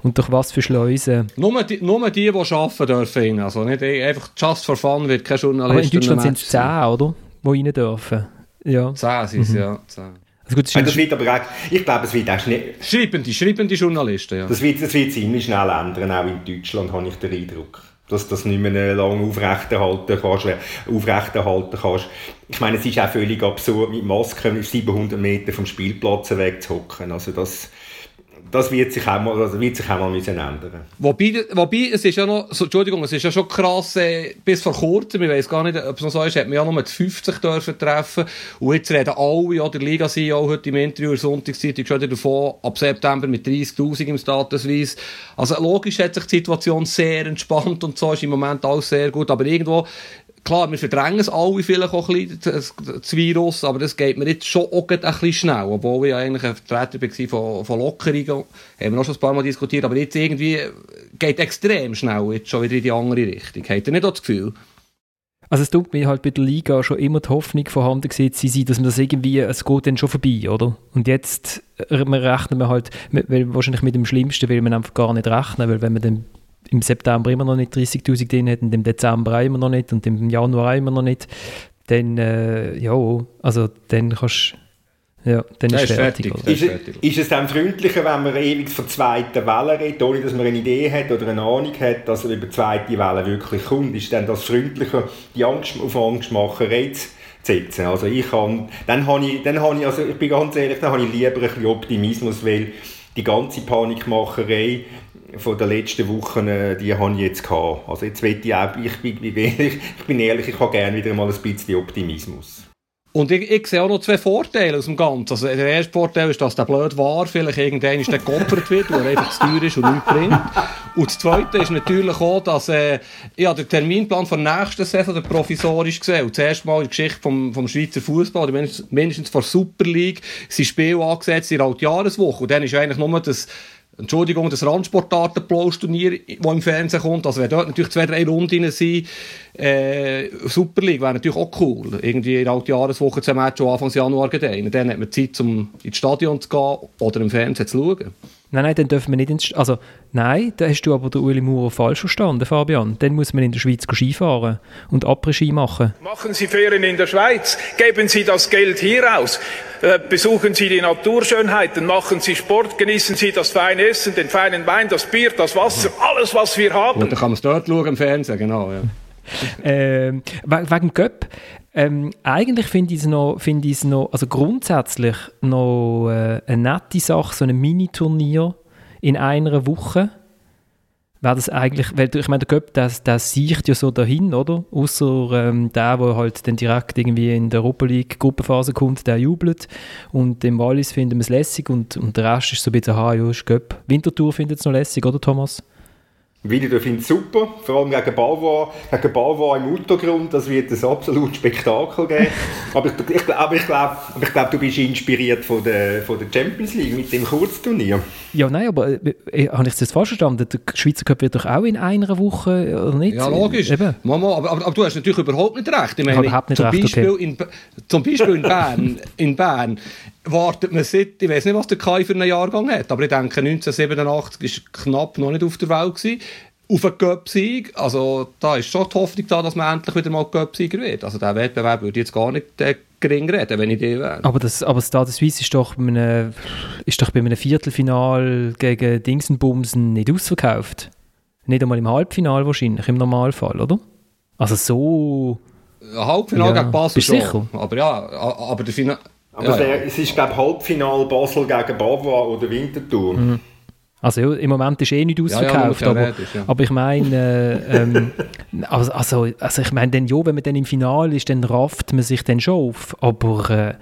Speaker 1: und durch was für Schleusen.
Speaker 2: Nur die, nur die, die arbeiten dürfen Also nicht einfach just for fun wird kein Journalist
Speaker 1: Aber in Deutschland sind es 10, oder? Die rein dürfen. Ja.
Speaker 2: 10 sind es, mhm. ja. 10.
Speaker 3: Also gut, das wird aber auch, ich glaube, es wird auch schnell...
Speaker 2: Schreibende, schreibende Journalisten, ja.
Speaker 3: Das wird, das wird ziemlich schnell ändern, auch in Deutschland, habe ich den Eindruck dass das nicht mehr lange aufrechterhalten kannst, aufrechterhalten kannst. Ich meine, es ist auch völlig absurd, mit Masken 700 Meter vom Spielplatz wegzuhocken. Also das, das wird sich auch mal, das wird sich auch mal müssen ändern.
Speaker 2: Wobei, wobei, es ist ja noch, so, Entschuldigung, es ist ja schon krass, äh, bis vor kurzem, ich weiß gar nicht, ob es noch so ist, hat man ja nur mit 50 dürfen treffen und jetzt reden alle, ja, der Liga-CEO heute im Interview in der Sonntagszeitung schon davon, ab September mit 30'000 im Statusweise. Also logisch hat sich die Situation sehr entspannt und so ist im Moment alles sehr gut, aber irgendwo klar, wir verdrängen es alle vielleicht auch ein bisschen, das, das Virus, aber das geht mir jetzt schon auch ein bisschen schnell, obwohl ich eigentlich ein Vertreter war von, von Lockerungen, haben wir auch schon ein paar Mal diskutiert, aber jetzt irgendwie geht extrem schnell jetzt schon wieder in die andere Richtung. Habt ihr nicht auch das Gefühl?
Speaker 1: Also es tut mir halt bei der Liga schon immer die Hoffnung vorhanden gewesen, dass man das irgendwie, es geht dann schon vorbei, oder? Und jetzt äh, rechnen wir halt, weil, wahrscheinlich mit dem Schlimmsten will man einfach gar nicht rechnen, weil wenn man dann im September immer noch nicht 30'000 drin hat und im Dezember immer noch nicht und im Januar immer noch nicht, dann, äh, ja, also dann kannst ja, dann ist, ist fertig.
Speaker 3: fertig. Ist, fertig. ist, es dann freundlicher, wenn man ewig von zweiten Wellen redet, ohne dass man eine Idee hat oder eine Ahnung hat, dass er über die zweite Welle wirklich kommt? Ist dann das freundlicher, die Angst auf Angstmacherei zu setzen? Also ich kann, dann habe ich, dann habe ich, also ich bin ganz ehrlich, dann habe ich lieber ein bisschen Optimismus, weil die ganze Panikmacherei von den letzten Wochen, äh, die habe ich jetzt gehabt. Also jetzt will ich auch, ich bin, ich bin ehrlich, ich habe gerne wieder mal ein bisschen Optimismus.
Speaker 2: Und ich, ich sehe auch noch zwei Vorteile aus dem Ganzen. Also der erste Vorteil ist, dass der blöd war, vielleicht irgendwann ist der geopfert wird, weil er einfach zu teuer ist und nichts bringt. Und das zweite ist natürlich auch, dass äh, ja, der Terminplan der nächsten Saison der provisorisch gesehen. Und das erste Mal in der Geschichte vom, vom Schweizer Fußball, mindestens, mindestens vor Super League, sind Spiele angesetzt in der Altjahreswoche. Und dann ist eigentlich nur das Entschuldigung, das Randsportartenplaus-Turnier, das im Fernsehen kommt, also wenn dort natürlich zwei, drei Runden sind, äh, Super League wäre natürlich auch cool. Irgendwie in der Jahreswoche zwei Matches Anfang Januar gedehnt. Dann hat man Zeit, um ins Stadion zu gehen oder im Fernsehen zu schauen.
Speaker 1: Nein, nein, dann dürfen wir nicht ins... Also, nein, da hast du aber den Uli Maurer falsch verstanden, Fabian. Dann muss man in der Schweiz Skifahren und Après-Ski machen.
Speaker 7: Machen Sie Ferien in der Schweiz. Geben Sie das Geld hier aus. Äh, besuchen Sie die Naturschönheiten. Machen Sie Sport. Genießen Sie das feine Essen, den feinen Wein, das Bier, das Wasser. Alles, was wir haben.
Speaker 2: Und dann kann man es dort schauen im Fernsehen, genau, ja.
Speaker 1: ähm, wegen Göpp. Ähm, eigentlich finde ich es noch, find noch, also grundsätzlich noch äh, eine nette Sache, so ein Mini-Turnier in einer Woche. Wäre das eigentlich, weil ich meine, der Göpp, der, der sieht ja so dahin, oder? Außer ähm, der, der halt dann direkt irgendwie in der Europa League Gruppenphase kommt, der jubelt. Und im Wallis finden wir es lässig und, und der Rest ist so ein bisschen, aha, ja, ist Göpp. Wintertour findet es noch lässig, oder Thomas?
Speaker 3: Finde ich super, vor allem gegen Bavois, gegen Bavois im Untergrund, das wird ein absolutes Spektakel geben. aber ich, ich, aber ich glaube, ich glaub, du bist inspiriert von der, von der Champions League mit dem Kurzturnier.
Speaker 1: Ja, nein, aber äh, äh habe ich es jetzt falsch verstanden? Der Schweizer Cup wird doch auch in einer Woche, oder nicht?
Speaker 2: Ja, logisch. Eben. Mama, aber, aber, aber, du hast natürlich überhaupt nicht recht. Ich meine,
Speaker 1: ich nicht
Speaker 2: zum,
Speaker 1: recht,
Speaker 2: Beispiel
Speaker 1: okay.
Speaker 2: in, zum Beispiel in Bern, in Bern wartet man seit, ich weiß nicht, was der Kai für einen Jahrgang hat, aber ich denke 1987 war knapp noch nicht auf der Welt gewesen, auf einen Cup-Sieg. Also da ist schon die Hoffnung da, dass man endlich wieder mal Cup-Sieger wird. Also der Wettbewerb würde ich jetzt gar nicht äh, gering reden, wenn ich die wäre.
Speaker 1: Aber das, aber das Stade Suisse ist doch, bei einem, ist doch bei einem Viertelfinal gegen Dingsenbumsen nicht ausverkauft. Nicht einmal im Halbfinal wahrscheinlich, im Normalfall, oder? Also so...
Speaker 2: Halbfinal
Speaker 1: Ja.
Speaker 2: gegen Basel schon.
Speaker 1: sicher?
Speaker 2: Aber ja, aber der Final...
Speaker 3: Aber
Speaker 2: ja,
Speaker 3: der,
Speaker 2: ja.
Speaker 3: es ist, glaube ich, Halbfinal Basel gegen Bavois oder Winterthur.
Speaker 1: Also ja, im Moment ist eh nicht
Speaker 2: Ja, ja,
Speaker 1: ausverkauft,
Speaker 2: nur
Speaker 1: aber,
Speaker 2: ja.
Speaker 1: aber ich meine, äh, ähm, also, also, also ich meine, dann, ja, wenn man dann im Finale ist, dann rafft man sich dann schon auf, aber äh,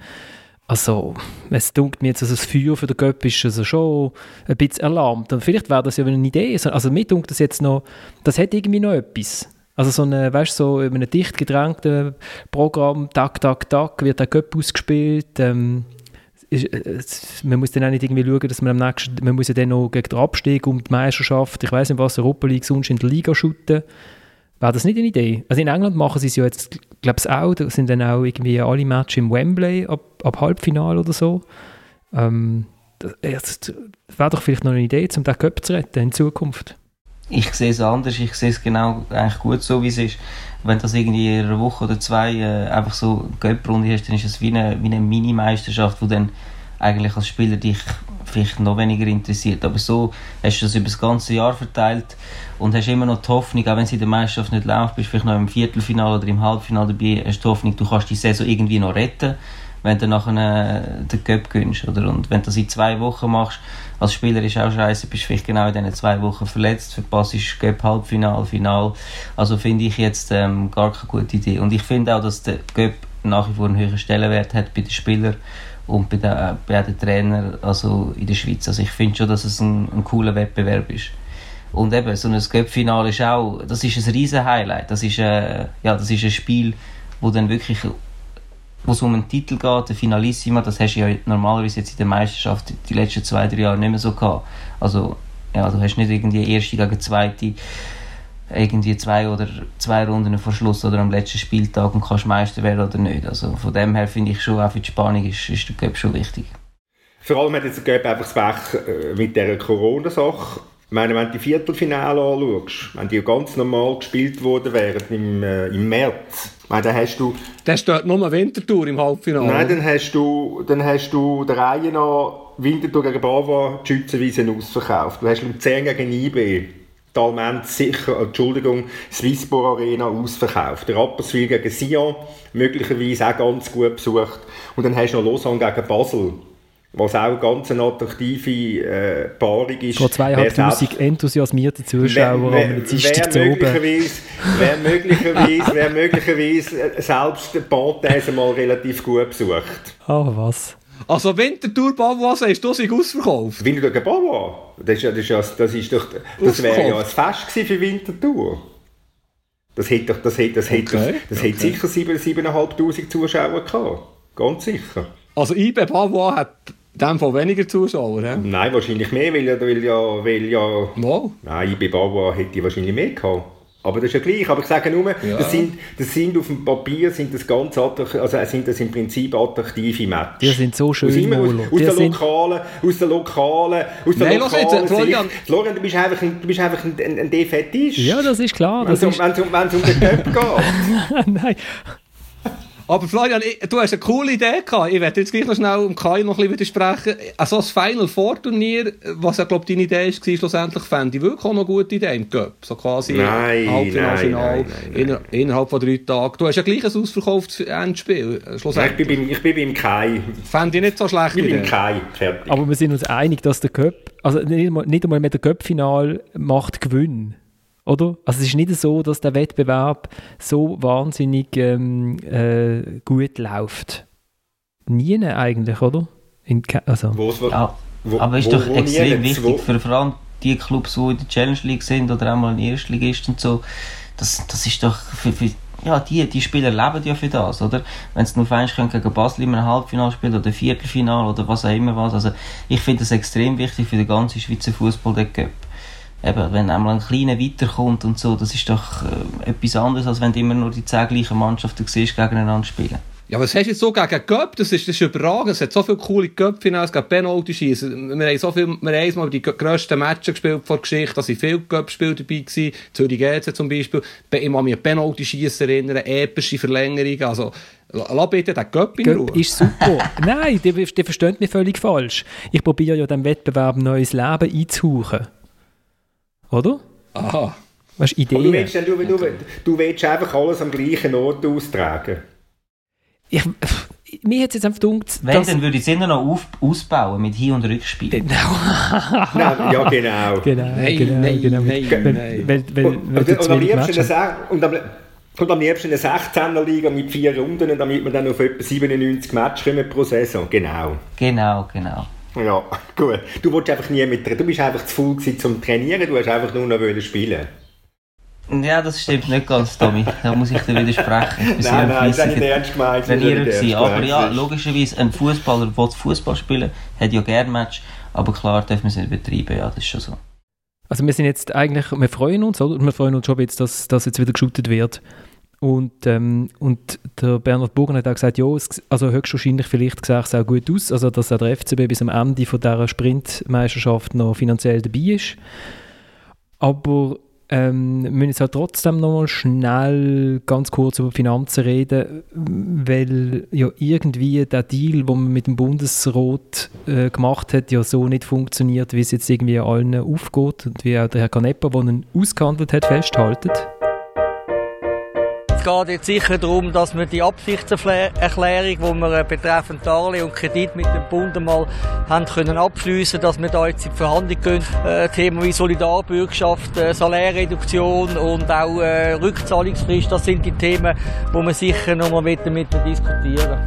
Speaker 1: also es dunkelt mir jetzt, also das Feuer für den Göpp ist also schon ein bisschen erlahmt und vielleicht wäre das ja eine Idee, So- also mir dunkelt das jetzt noch, das hat irgendwie noch etwas. Also so eine, weißt so in einem dicht gedrängten Programm, tak, tak, tak, wird der Göpp ausgespielt, ähm, ist, äh, man muss dann auch nicht irgendwie schauen, dass man am nächsten, man muss ja dann noch gegen den Abstieg um die Meisterschaft, ich weiß nicht was, Europa League sonst in der Liga shooten. Wäre das nicht eine Idee? Also in England machen sie es ja jetzt, glaube ich auch, da sind dann auch irgendwie alle Matches im Wembley ab, ab Halbfinale oder so. Ähm, das das wäre doch vielleicht noch eine Idee, um den Cup zu retten in Zukunft.
Speaker 4: Ich sehe es anders, ich sehe es genau eigentlich gut so, wie es ist. Wenn das irgendwie in einer Woche oder zwei äh, einfach so Göpprunde hast, dann ist es wie eine, wie eine Mini-Meisterschaft, wo dann eigentlich als Spieler dich vielleicht noch weniger interessiert. Aber so hast du das über das ganze Jahr verteilt und hast immer noch die Hoffnung, auch wenn es in der Meisterschaft nicht läuft, bist du vielleicht noch im Viertelfinale oder im Halbfinale dabei, hast du die Hoffnung, du kannst die Saison irgendwie noch retten, wenn du nachher äh, den Cup gewinnst. Oder? Und wenn du das in zwei Wochen machst, als Spieler ist auch scheiße, bist vielleicht genau in diesen zwei Wochen verletzt, verpasst Cup Halbfinal, Final. Also finde ich jetzt ähm, gar keine gute Idee. Und ich finde auch, dass der Cup nach wie vor einen höheren Stellenwert hat bei den Spielern und bei den, äh, bei den Trainern also in der Schweiz. Also ich finde schon, dass es ein, ein cooler Wettbewerb ist. Und eben, so ein Cup-Finale ist auch, das ist ein riesen Highlight. Das ist, äh, ja, das ist ein Spiel, wo dann wirklich, wo es um einen Titel geht, der Finalissima, das hast du ja normalerweise jetzt in der Meisterschaft die letzten zwei, drei Jahre nicht mehr so gehabt. Also, ja, du hast nicht irgendwie erste gegen zweite, irgendwie zwei oder zwei Runden vor Schluss oder am letzten Spieltag und kannst Meister werden oder nicht. Also von dem her finde ich schon, auch für die Spannung ist, ist der Cup schon wichtig.
Speaker 3: Vor allem hat jetzt der Göpp einfach das Pech äh, mit dieser Corona-Sache. Ich meine, wenn du die Viertelfinale anschaust, wenn die ganz normal gespielt worden wären im, äh, im März, meine, dann hast du,
Speaker 2: Der steht nur eine Wintertour im Halbfinale.
Speaker 3: nein, dann hast du, dann hast du der Reihe nach Winterthur gegen Brava die Schützenwiese ausverkauft. Du hast Luzern gegen IB, Talment sicher, Entschuldigung, Swisspor Arena ausverkauft. Der Rapperswil gegen Sion möglicherweise auch ganz gut besucht. Und dann hast du noch Lausanne gegen Basel, was auch ganz eine attraktive äh, Paarung ist.
Speaker 1: Vor
Speaker 3: Wer
Speaker 1: zweieinhalbtausend
Speaker 3: selbst-
Speaker 1: enthusiaste Zuschauer
Speaker 3: Wer-
Speaker 1: am
Speaker 3: wer-
Speaker 1: Dienstag zu
Speaker 3: wer
Speaker 1: oben.
Speaker 3: möglicherweise, wer möglicherweise, wer möglicherweise äh, selbst den Panthese mal relativ gut besucht.
Speaker 1: Ah, was?
Speaker 2: Also Wintertour Bavois, sagst du, sie ausverkauft?
Speaker 3: Winterthur Bavois, das ist, das ist, ja- das ist doch, das wäre ja ein Fest für Winterthur. Das hätte, doch- das hätte, das hätte,
Speaker 2: Okay,
Speaker 3: das hätte
Speaker 2: okay.
Speaker 3: sicher 7'500 7'500 Zuschauer gehabt. Ganz sicher.
Speaker 2: Also IB Bavois hat in dem Fall weniger Zuschauer, hä?
Speaker 3: Nein, wahrscheinlich mehr, weil ja, weil ja, weil ja
Speaker 2: Mal.
Speaker 3: Nein, IB Bavois hätte ich wahrscheinlich mehr gehabt. Aber das ist ja gleich. Aber ich sage nur,
Speaker 2: Ja.
Speaker 3: das, sind, das sind auf dem Papier sind das ganz also sind das im Prinzip attraktive Matches.
Speaker 1: Die sind so schön,
Speaker 3: Aus, immer, aus, aus
Speaker 1: Die
Speaker 3: der
Speaker 1: sind-
Speaker 3: lokalen, aus der lokalen, aus der
Speaker 2: Nein,
Speaker 3: lokalen
Speaker 2: jetzt, Florian.
Speaker 3: Sicht. Florian, du bist einfach ein, du bist einfach ein, ein, ein Defetist.
Speaker 1: Ja, das ist klar.
Speaker 3: Wenn es um, um, um den Cup geht.
Speaker 1: nein.
Speaker 2: Aber Florian, ich- du hast eine coole Idee gehabt. Ich werde jetzt gleich noch schnell um Kai noch ein bisschen widersprechen. Also das Final Four Turnier, was ja glaube deine Idee war, schlussendlich fände ich wirklich auch noch eine gute Idee im Cup. So quasi
Speaker 3: Nein,
Speaker 2: Halbfinale,
Speaker 3: nein,
Speaker 2: Finale,
Speaker 3: nein, nein,
Speaker 2: inner, innerhalb von drei Tagen. Du hast ja gleich ein ausverkauftes Endspiel. äh,
Speaker 3: Nein, ich
Speaker 2: Schlussendlich.
Speaker 3: bin beim, ich bin beim Kai.
Speaker 2: Fände ich nicht so schlecht.
Speaker 3: Ich bin beim. Kai. Fertig.
Speaker 1: Aber wir sind uns einig, dass der Cup, also nicht einmal, nicht einmal mit der Cup-Final macht Gewinn. Oder? Also es ist nicht so, dass der Wettbewerb so wahnsinnig ähm, äh, gut läuft. Nie eigentlich, oder? In, also,
Speaker 3: Wo's,
Speaker 4: Ja,
Speaker 3: wo-
Speaker 4: aber ist
Speaker 3: wo-
Speaker 4: doch
Speaker 3: wo
Speaker 4: extrem wichtig,
Speaker 3: Wo-
Speaker 4: für, vor allem die Clubs, die in der Challenge League sind oder auch mal in der Erstligist und so, das, das ist doch für, für ja, die, die Spieler leben ja für das, oder? Wenn es nur feinst können gegen Basel im Halbfinale spielen oder Viertelfinale oder was auch immer was. Also, ich finde das extrem wichtig für den ganzen Schweizer Fußball, der Cup. Eben, wenn einmal ein kleiner weiterkommt und so, das ist doch äh, etwas anderes, als wenn du immer nur die zehn gleichen Mannschaften siehst, gegeneinander spielen.
Speaker 2: Ja, was hast du jetzt so gegen Göpp? Das ist, das ist überragend. Es hat so viele coole Göpp-Finals, es gab Penalty-Schießen. Wir haben so viel, wir haben mal die grössten Matches gespielt vor der Geschichte, da sind viele Göpp-Spiele dabei gewesen. Zürich GC zum Beispiel. Ich kann mich an Penalty-Schießen erinnern, epische Verlängerungen. Also, lass bitte den Göpp in Ruhe.
Speaker 1: Göpp ist super. Nein, die, die versteht mich völlig falsch. Ich probiere ja dem Wettbewerb neues Leben einzuhauchen. Oder?
Speaker 2: Aha.
Speaker 1: Weißt du, Ideen.
Speaker 3: du, willst, du, du, du willst einfach alles am gleichen Ort austragen.
Speaker 1: Ich, mir hat es jetzt einfach gedacht,
Speaker 4: Wenn, dann würde ich es immer noch auf, ausbauen mit Hin- und Rückspiel.
Speaker 1: Genau.
Speaker 3: nein, ja, genau.
Speaker 1: Genau,
Speaker 2: Nein,
Speaker 1: genau,
Speaker 2: nein,
Speaker 1: genau.
Speaker 2: nein,
Speaker 1: Weil-
Speaker 2: nein.
Speaker 1: weil-
Speaker 3: Und, am liebsten eine, Se- und, am, und am liebsten eine 16er-Liga mit vier Runden, damit wir dann auf etwa 97 Matches kommen pro Saison. Genau.
Speaker 4: Genau, genau.
Speaker 3: Ja, gut. Du wolltest einfach nie mit, du bist einfach zu faul gewesen zum Trainieren, du hast einfach nur noch wollen spielen.
Speaker 4: Ja, das stimmt nicht ganz, Tommy. Da muss ich dir widersprechen. Ich
Speaker 3: Nein, nein, das ist nicht ernst gemeint. das ernst
Speaker 4: gewesen. Aber ja,
Speaker 3: das
Speaker 4: logischerweise, ein Fußballer, der Fußball spielen hat ja gerne Match. Aber klar dürfen wir es nicht betreiben, ja, das ist schon so.
Speaker 1: Also wir sind jetzt eigentlich, wir freuen uns, oder? Wir freuen uns schon jetzt, dass, dass jetzt wieder geshootet wird. Und, ähm, und der Bernhard Burgen hat auch gesagt, ja, also höchstwahrscheinlich vielleicht sah es auch gut aus, also dass auch der FCB bis am Ende von dieser Sprintmeisterschaft noch finanziell dabei ist. Aber ähm, müssen jetzt halt trotzdem noch mal schnell ganz kurz über Finanzen reden, weil ja irgendwie der Deal, den man mit dem Bundesrat äh, gemacht hat, ja so nicht funktioniert, wie es jetzt irgendwie allen aufgeht und wie auch der Herr Canepa, der ihn ausgehandelt hat, festhaltet.
Speaker 8: Geht jetzt sicher darum, dass wir die Absichtserklärung, die wir äh, betreffend Darlehen und Kredit mit dem Bund einmal haben können abschliessen, dass wir da jetzt in die Verhandlung gehen. Äh, Themen wie Solidarbürgschaft, äh, Salärreduktion und auch äh, Rückzahlungsfrist, das sind die Themen, die wir sicher noch mal mit damit diskutieren.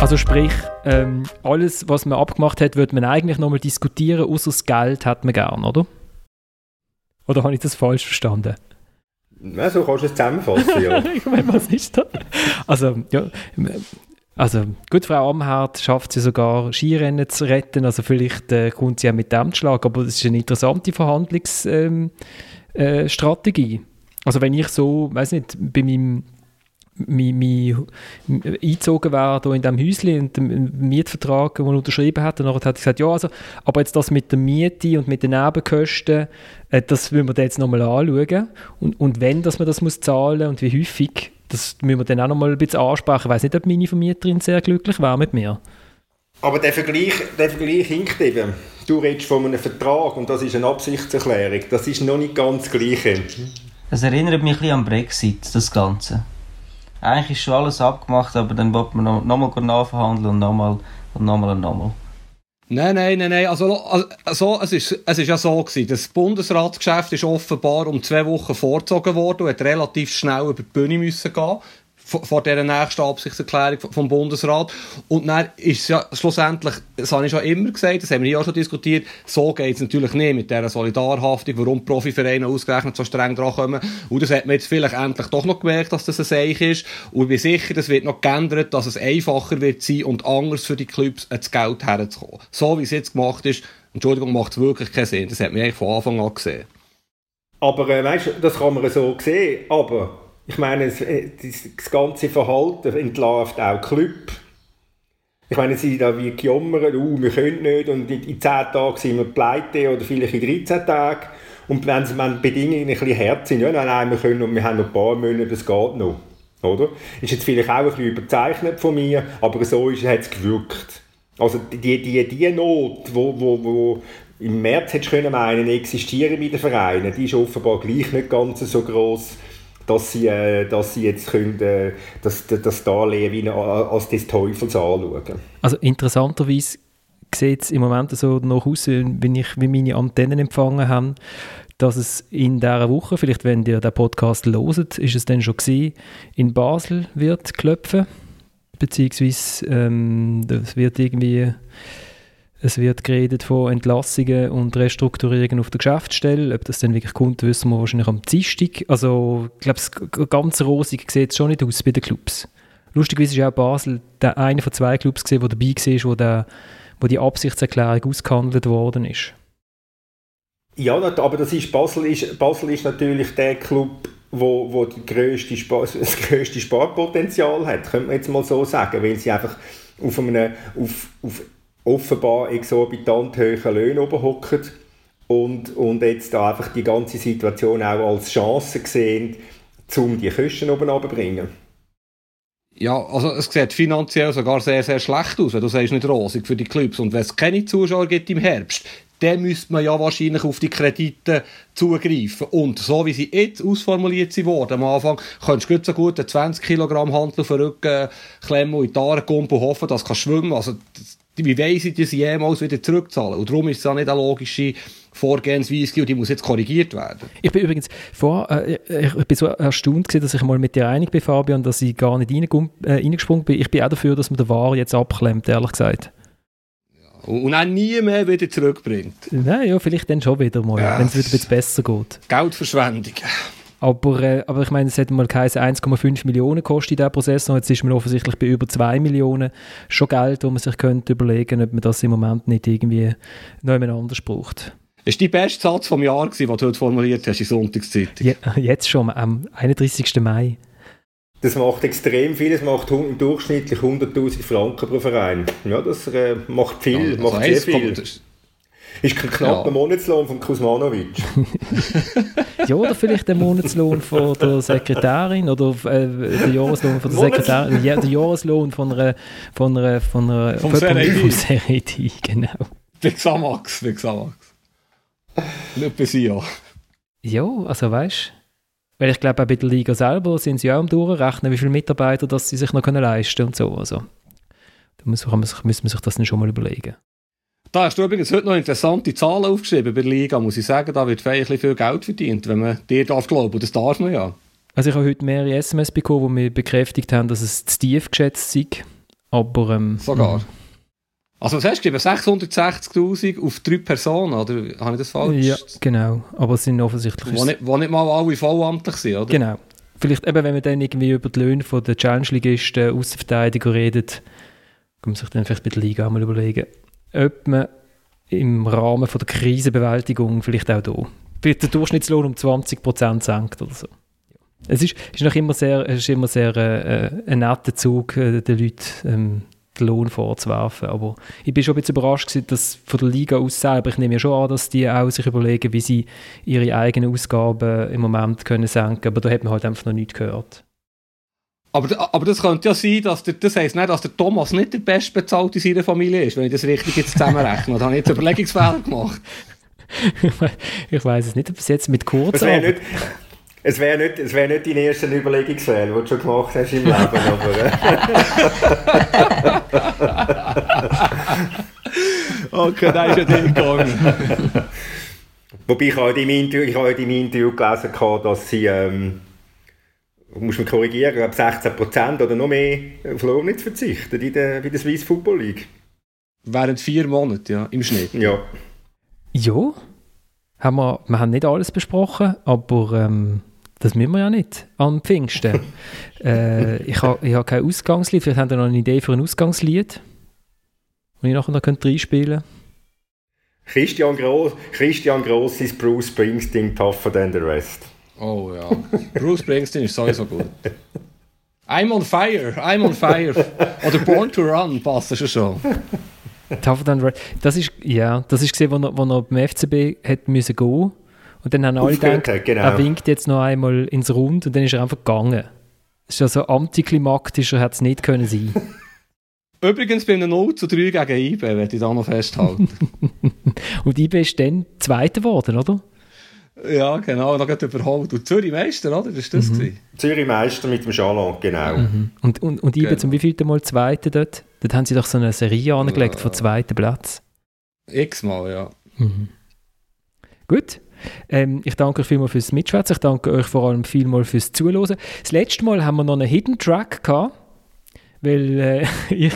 Speaker 1: Also sprich, ähm, alles, was man abgemacht hat, würde man eigentlich nochmal diskutieren, außer das Geld hat man gern, oder? Oder habe ich das falsch verstanden?
Speaker 3: Ja, so kannst du es zusammenfassen, ja.
Speaker 1: ich meine, was ist das? Also, ja, also gut, Frau Amherd schafft sie sogar, Skirennen zu retten, also vielleicht äh, kommt sie auch mit dem Schlag, aber das ist eine interessante Verhandlungsstrategie. Ähm, äh, also wenn ich so, weiß nicht, bei meinem mi, mi, eingezogen wäre hier in diesem Häuschen und den Mietvertrag, den er unterschrieben hat. Und dann hat er gesagt, ja, also, aber jetzt das mit der Miete und mit den Nebenkosten, äh, das müssen wir dann jetzt nochmal anschauen. Und, und wenn dass man das muss zahlen und wie häufig, das müssen wir dann auch nochmal ein bisschen ansprechen. Ich weiß nicht, ob meine Vermieterin sehr glücklich wäre mit mir.
Speaker 3: Aber der Vergleich, der Vergleich hinkt eben. Du redest von einem Vertrag und das ist eine Absichtserklärung. Das ist noch nicht ganz das Gleiche.
Speaker 4: Das erinnert mich ein bisschen an Brexit, das Ganze. Eigentlich ist schon alles abgemacht, aber dann wird man nochmal noch mal nachverhandeln und nochmal und nochmal und nochmal.
Speaker 2: Nein, nein, nein, nein. Also, also es, ist, es ist ja so gewesen. Das Bundesratsgeschäft ist offenbar um zwei Wochen vorgezogen worden und hat relativ schnell über die Bühne müssen gehen vor, dieser nächsten Absichtserklärung vom Bundesrat. Und dann ist es ja schlussendlich, das habe ich schon immer gesagt, das haben wir hier auch schon diskutiert, so geht es natürlich nicht mit dieser Solidarhaftung, warum Profivereine ausgerechnet so streng dran kommen. Und das hat man jetzt vielleicht endlich doch noch gemerkt, dass das ein Seich ist. Und ich bin sicher, das wird noch geändert, dass es einfacher wird sein und anders für die Clubs das Geld herzukommen. So wie es jetzt gemacht ist, Entschuldigung, macht es wirklich keinen Sinn. Das hat man eigentlich von Anfang an gesehen.
Speaker 3: Aber äh, weißt das kann man so sehen, aber ich meine, das, das ganze Verhalten entlarvt auch Club. Ich meine, sie da wie gejammert, uh, wir können nicht und in, in 10 Tagen sind wir pleite oder vielleicht in 13 Tagen. Und wenn, sie, die Bedingungen ein bisschen hart sind, ja, nein, nein, wir, können, und wir haben noch ein paar Monate, das geht noch. Oder? Ist jetzt vielleicht auch ein bisschen überzeichnet von mir, aber so hat es gewirkt. Also die, die, die Not, wo, wo, wo im März hättest du meinen, existieren bei den Vereinen, die ist offenbar gleich nicht ganz so groß dass sie, äh, dass sie jetzt können, äh, das, das Darlehen wie als des Teufels anschauen.
Speaker 1: Also interessanterweise sieht es im Moment so noch aus, wenn ich wie meine Antennen empfangen habe, dass es in dieser Woche, vielleicht wenn ihr den Podcast loset, ist es dann schon gesehen, in Basel wird klopfen, beziehungsweise ähm, das wird irgendwie Es wird geredet von Entlassungen und Restrukturierungen auf der Geschäftsstelle. Ob das dann wirklich kommt, wissen wir wahrscheinlich am Dienstag. Also, ich glaube, ganz rosig sieht es schon nicht aus bei den Clubs. Lustigerweise ist auch Basel der eine von zwei Clubs gesehen, der dabei war, wo, der, wo die Absichtserklärung ausgehandelt worden ist.
Speaker 3: Ja, aber das ist, Basel, ist, Basel ist natürlich der Club, wo, wo die grösste das grösste Sparpotenzial hat, könnte man jetzt mal so sagen, weil sie einfach auf, einem, auf, auf offenbar exorbitant hohen Löhnen oben hocken und, und jetzt da einfach die ganze Situation auch als Chance sehen, um die Kosten oben runterzubringen.
Speaker 2: Ja, also es sieht finanziell sogar sehr, sehr schlecht aus, wenn du sagst, nicht rosig für die Clubs. Und wenn es keine Zuschauer gibt im Herbst, dann müsste man ja wahrscheinlich auf die Kredite zugreifen. Und so wie sie jetzt ausformuliert wurden, am Anfang, könntest du so gut einen 20 Kilogramm Handel auf den Rücken klemmen und in die kommen und hoffen, dass du schwimmen kannst. Also, wie weiss ich das jemals wieder zurückzahlen? Und darum ist es ja nicht eine logische Vorgehensweise und die muss jetzt korrigiert werden.
Speaker 1: Ich bin übrigens vor, äh, ich bin so erstaunt gewesen, dass ich mal mit dir einig bin, Fabian, dass ich gar nicht äh, reingesprungen bin. Ich bin auch dafür, dass man den War jetzt abklemmt, ehrlich gesagt.
Speaker 2: Und auch nie mehr wieder zurückbringt.
Speaker 1: Nein, ja, vielleicht dann schon wieder mal, ja. wenn es wieder ein bisschen besser geht.
Speaker 2: Geldverschwendung.
Speaker 1: Aber, äh, aber ich meine, es hätte mal geheißen, 1,5 Millionen kostet der Prozessor. Jetzt ist man offensichtlich bei über 2 Millionen. Schon Geld, wo man sich könnte überlegen ob man das im Moment nicht irgendwie noch jemand anders braucht.
Speaker 2: Das war dein beste Satz vom Jahr, den du heute formuliert hast in Sonntagszeitung.
Speaker 1: Ja, jetzt schon, am 31. Mai.
Speaker 3: Das macht extrem viel, es macht durchschnittlich 100'000 Franken pro Verein. Ja, das äh, macht viel, ja, macht sehr viel. Ist ein knapper ja. Monatslohn von Kuzmanovic.
Speaker 1: ja, oder vielleicht der Monatslohn von der Sekretärin oder äh, der Jahreslohn von der Sekretärin, ja, der Jahreslohn von einer von einer von einer
Speaker 2: vom
Speaker 1: Seredi, genau.
Speaker 2: Samax, Big Samax. Nicht bis ja.
Speaker 1: Ja, also weißt weil ich glaube, auch bei der Liga selber sind sie auch am Durchrechnen, wie viele Mitarbeiter das sie sich noch können leisten und so. Also, da muss man, müssen man sich das dann schon mal überlegen.
Speaker 2: Da hast du übrigens heute noch interessante Zahlen aufgeschrieben bei der Liga, muss ich sagen. Da wird viel Geld verdient, wenn man dir darf glauben. Das darf man ja.
Speaker 1: Also ich habe heute mehrere SMS bekommen, die mir bekräftigt haben, dass es zu tief geschätzt sei. Aber... Ähm,
Speaker 2: Sogar? Also was hast du geschrieben? 660'000 auf drei Personen, oder habe ich das falsch?
Speaker 1: Ja, genau. Aber es sind offensichtlich...
Speaker 2: Wo nicht, wo nicht mal alle vollamtlich sind, oder?
Speaker 1: Genau. Vielleicht eben, wenn man dann irgendwie über die Löhne der Challenge-Ligisten, Außenverteidiger redet, kann man sich dann vielleicht bei der Liga mal überlegen, ob man im Rahmen von der Krisenbewältigung vielleicht auch hier vielleicht den Durchschnittslohn um 20% senkt oder so. Es ist, ist noch immer sehr, es ist immer sehr äh, ein netter Zug, äh, den Leuten ähm, den Lohn vorzuwerfen. Aber ich bin schon ein bisschen überrascht gewesen, dass von der Liga aus selber, ich nehme ja schon an, dass die auch sich überlegen, wie sie ihre eigenen Ausgaben im Moment können senken aber da hat man halt einfach noch nichts gehört.
Speaker 2: Aber, aber das könnte ja sein, dass der, das heisst nicht, dass der Thomas nicht der Bestbezahlte in seiner Familie ist, wenn ich das richtig jetzt zusammenrechne. Da habe ich jetzt Überlegungsfehler gemacht.
Speaker 1: ich weiß es nicht, ob es jetzt mit kurz
Speaker 3: es wäre nicht, es wär nicht dein erster Überlegungsfehler, den du schon gemacht hast im Leben. aber,
Speaker 2: okay, da ist ja nicht gegangen.
Speaker 3: Wobei ich habe in deinem Interview, ich habe in deinem Interview gelesen, dass sie, ähm, muss man korrigieren, ich 16% oder noch mehr auf Lohn nicht verzichten in der, bei der Swiss Football League.
Speaker 2: Während vier Monate, ja, im Schnitt.
Speaker 3: Ja.
Speaker 1: Ja. Haben wir, wir haben nicht alles besprochen, aber ähm, das müssen wir ja nicht am Pfingsten. äh, ich habe ich ha kein Ausgangslied. Vielleicht habt ihr noch eine Idee für ein Ausgangslied, das ich nachher noch reinspielen könnte.
Speaker 3: Christian Gross, Christian Gross ist Bruce Springsteen tougher than the rest.
Speaker 2: Oh ja, Bruce Springsteen ist sowieso gut. I'm on fire, I'm on fire. Oder Born to Run passt das schon.
Speaker 1: Tougher than the rest. Das ist, ja, das ist gesehen, wo er, wo er beim FCB hat müssen gehen und dann haben alle gedacht, genau. er winkt jetzt noch einmal ins Rund und dann ist er einfach gegangen. Das ist ja so antiklimaktischer hätte es nicht können sein.
Speaker 2: Übrigens bei einem 0 zu 3 gegen IB, werde ich da noch festhalten.
Speaker 1: und IB ist dann Zweiter geworden, oder?
Speaker 2: Ja, genau, noch gerade überholt. Und Zürich Meister, oder? Das war das? Mhm.
Speaker 3: Zürich Meister mit dem Chalon, genau. Mhm.
Speaker 1: Und, und, und IB genau. zum wievielten Mal Zweiter dort? Dort haben sie doch so eine Serie angelegt ja. von zweiten Platz.
Speaker 2: X-mal, ja.
Speaker 1: Mhm. Gut, ähm, ich danke euch vielmals fürs Mitschwätzen. Ich danke euch vor allem vielmals fürs Zuhören. Das letzte Mal haben wir noch einen Hidden Track gehabt. Weil, äh, ich,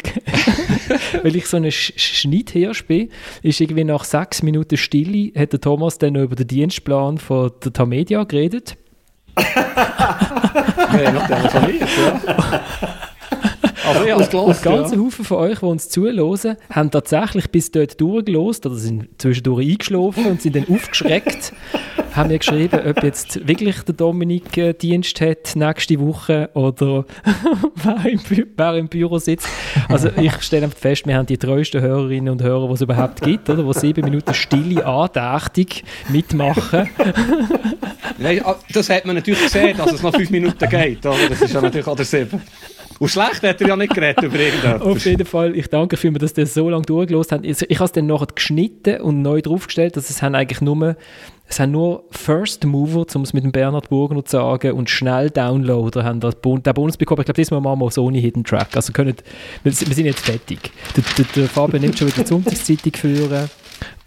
Speaker 1: weil ich so ein Sch Schnitthirsch bin, ist irgendwie nach sechs Minuten Stille, hat der Thomas dann noch über den Dienstplan von der Tamedia geredet.
Speaker 2: ja, noch telefoniert, ja.
Speaker 1: Aber ich habe Und ganze ja. Haufen von euch, die uns zuhören, haben tatsächlich bis dort durchgelost oder sind zwischendurch eingeschlafen und sind dann aufgeschreckt, haben mir geschrieben, ob jetzt wirklich der Dominik äh, Dienst hat nächste Woche oder wer, im wer, im Büro sitzt. Also ich stelle fest, wir haben die treuesten Hörerinnen und Hörer, die es überhaupt gibt, oder? die sieben Minuten stille, andächtig mitmachen.
Speaker 2: Nein, ah, das hat man natürlich gesehen, dass es noch fünf Minuten geht. Oder? Das ist ja natürlich auch der sieben. Und schlecht hat er ja nicht geredet über irgendetwas.
Speaker 1: Auf jeden Fall, ich danke für dass ihr so lange durchgelost habt. Ich, ich habe es dann nachher geschnitten und neu draufgestellt, dass es haben eigentlich nur, es haben nur First Mover, um es mit dem Bernhard Burger zu sagen, und schnell Downloader haben das bon den Bonus bekommen. Ich glaube, diesmal machen wir so ohne Hidden Track. Also können, wir, wir sind jetzt fertig. Der, der, der Fabian nimmt schon wieder die Sonntagszeitung führen.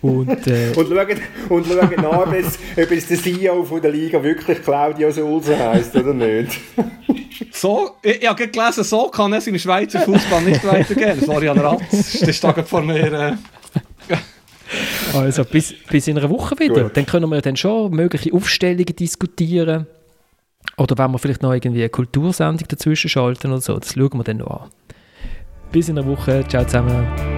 Speaker 1: Und, äh,
Speaker 3: und, schauen, und schauen nach, ob es, ob es der CEO von der Liga wirklich Claudio Sulze heisst oder nicht.
Speaker 2: So, ich, ich habe gelesen, so kann es im Schweizer Fußball nicht weitergehen. Florian Ratz, das steht vor mir. Äh.
Speaker 1: Also bis, bis in einer Woche wieder. Gut. Dann können wir dann schon mögliche Aufstellungen diskutieren. Oder wenn wir vielleicht noch irgendwie eine Kultursendung dazwischen schalten oder so. Das schauen wir dann noch an. Bis in einer Woche. Ciao zusammen.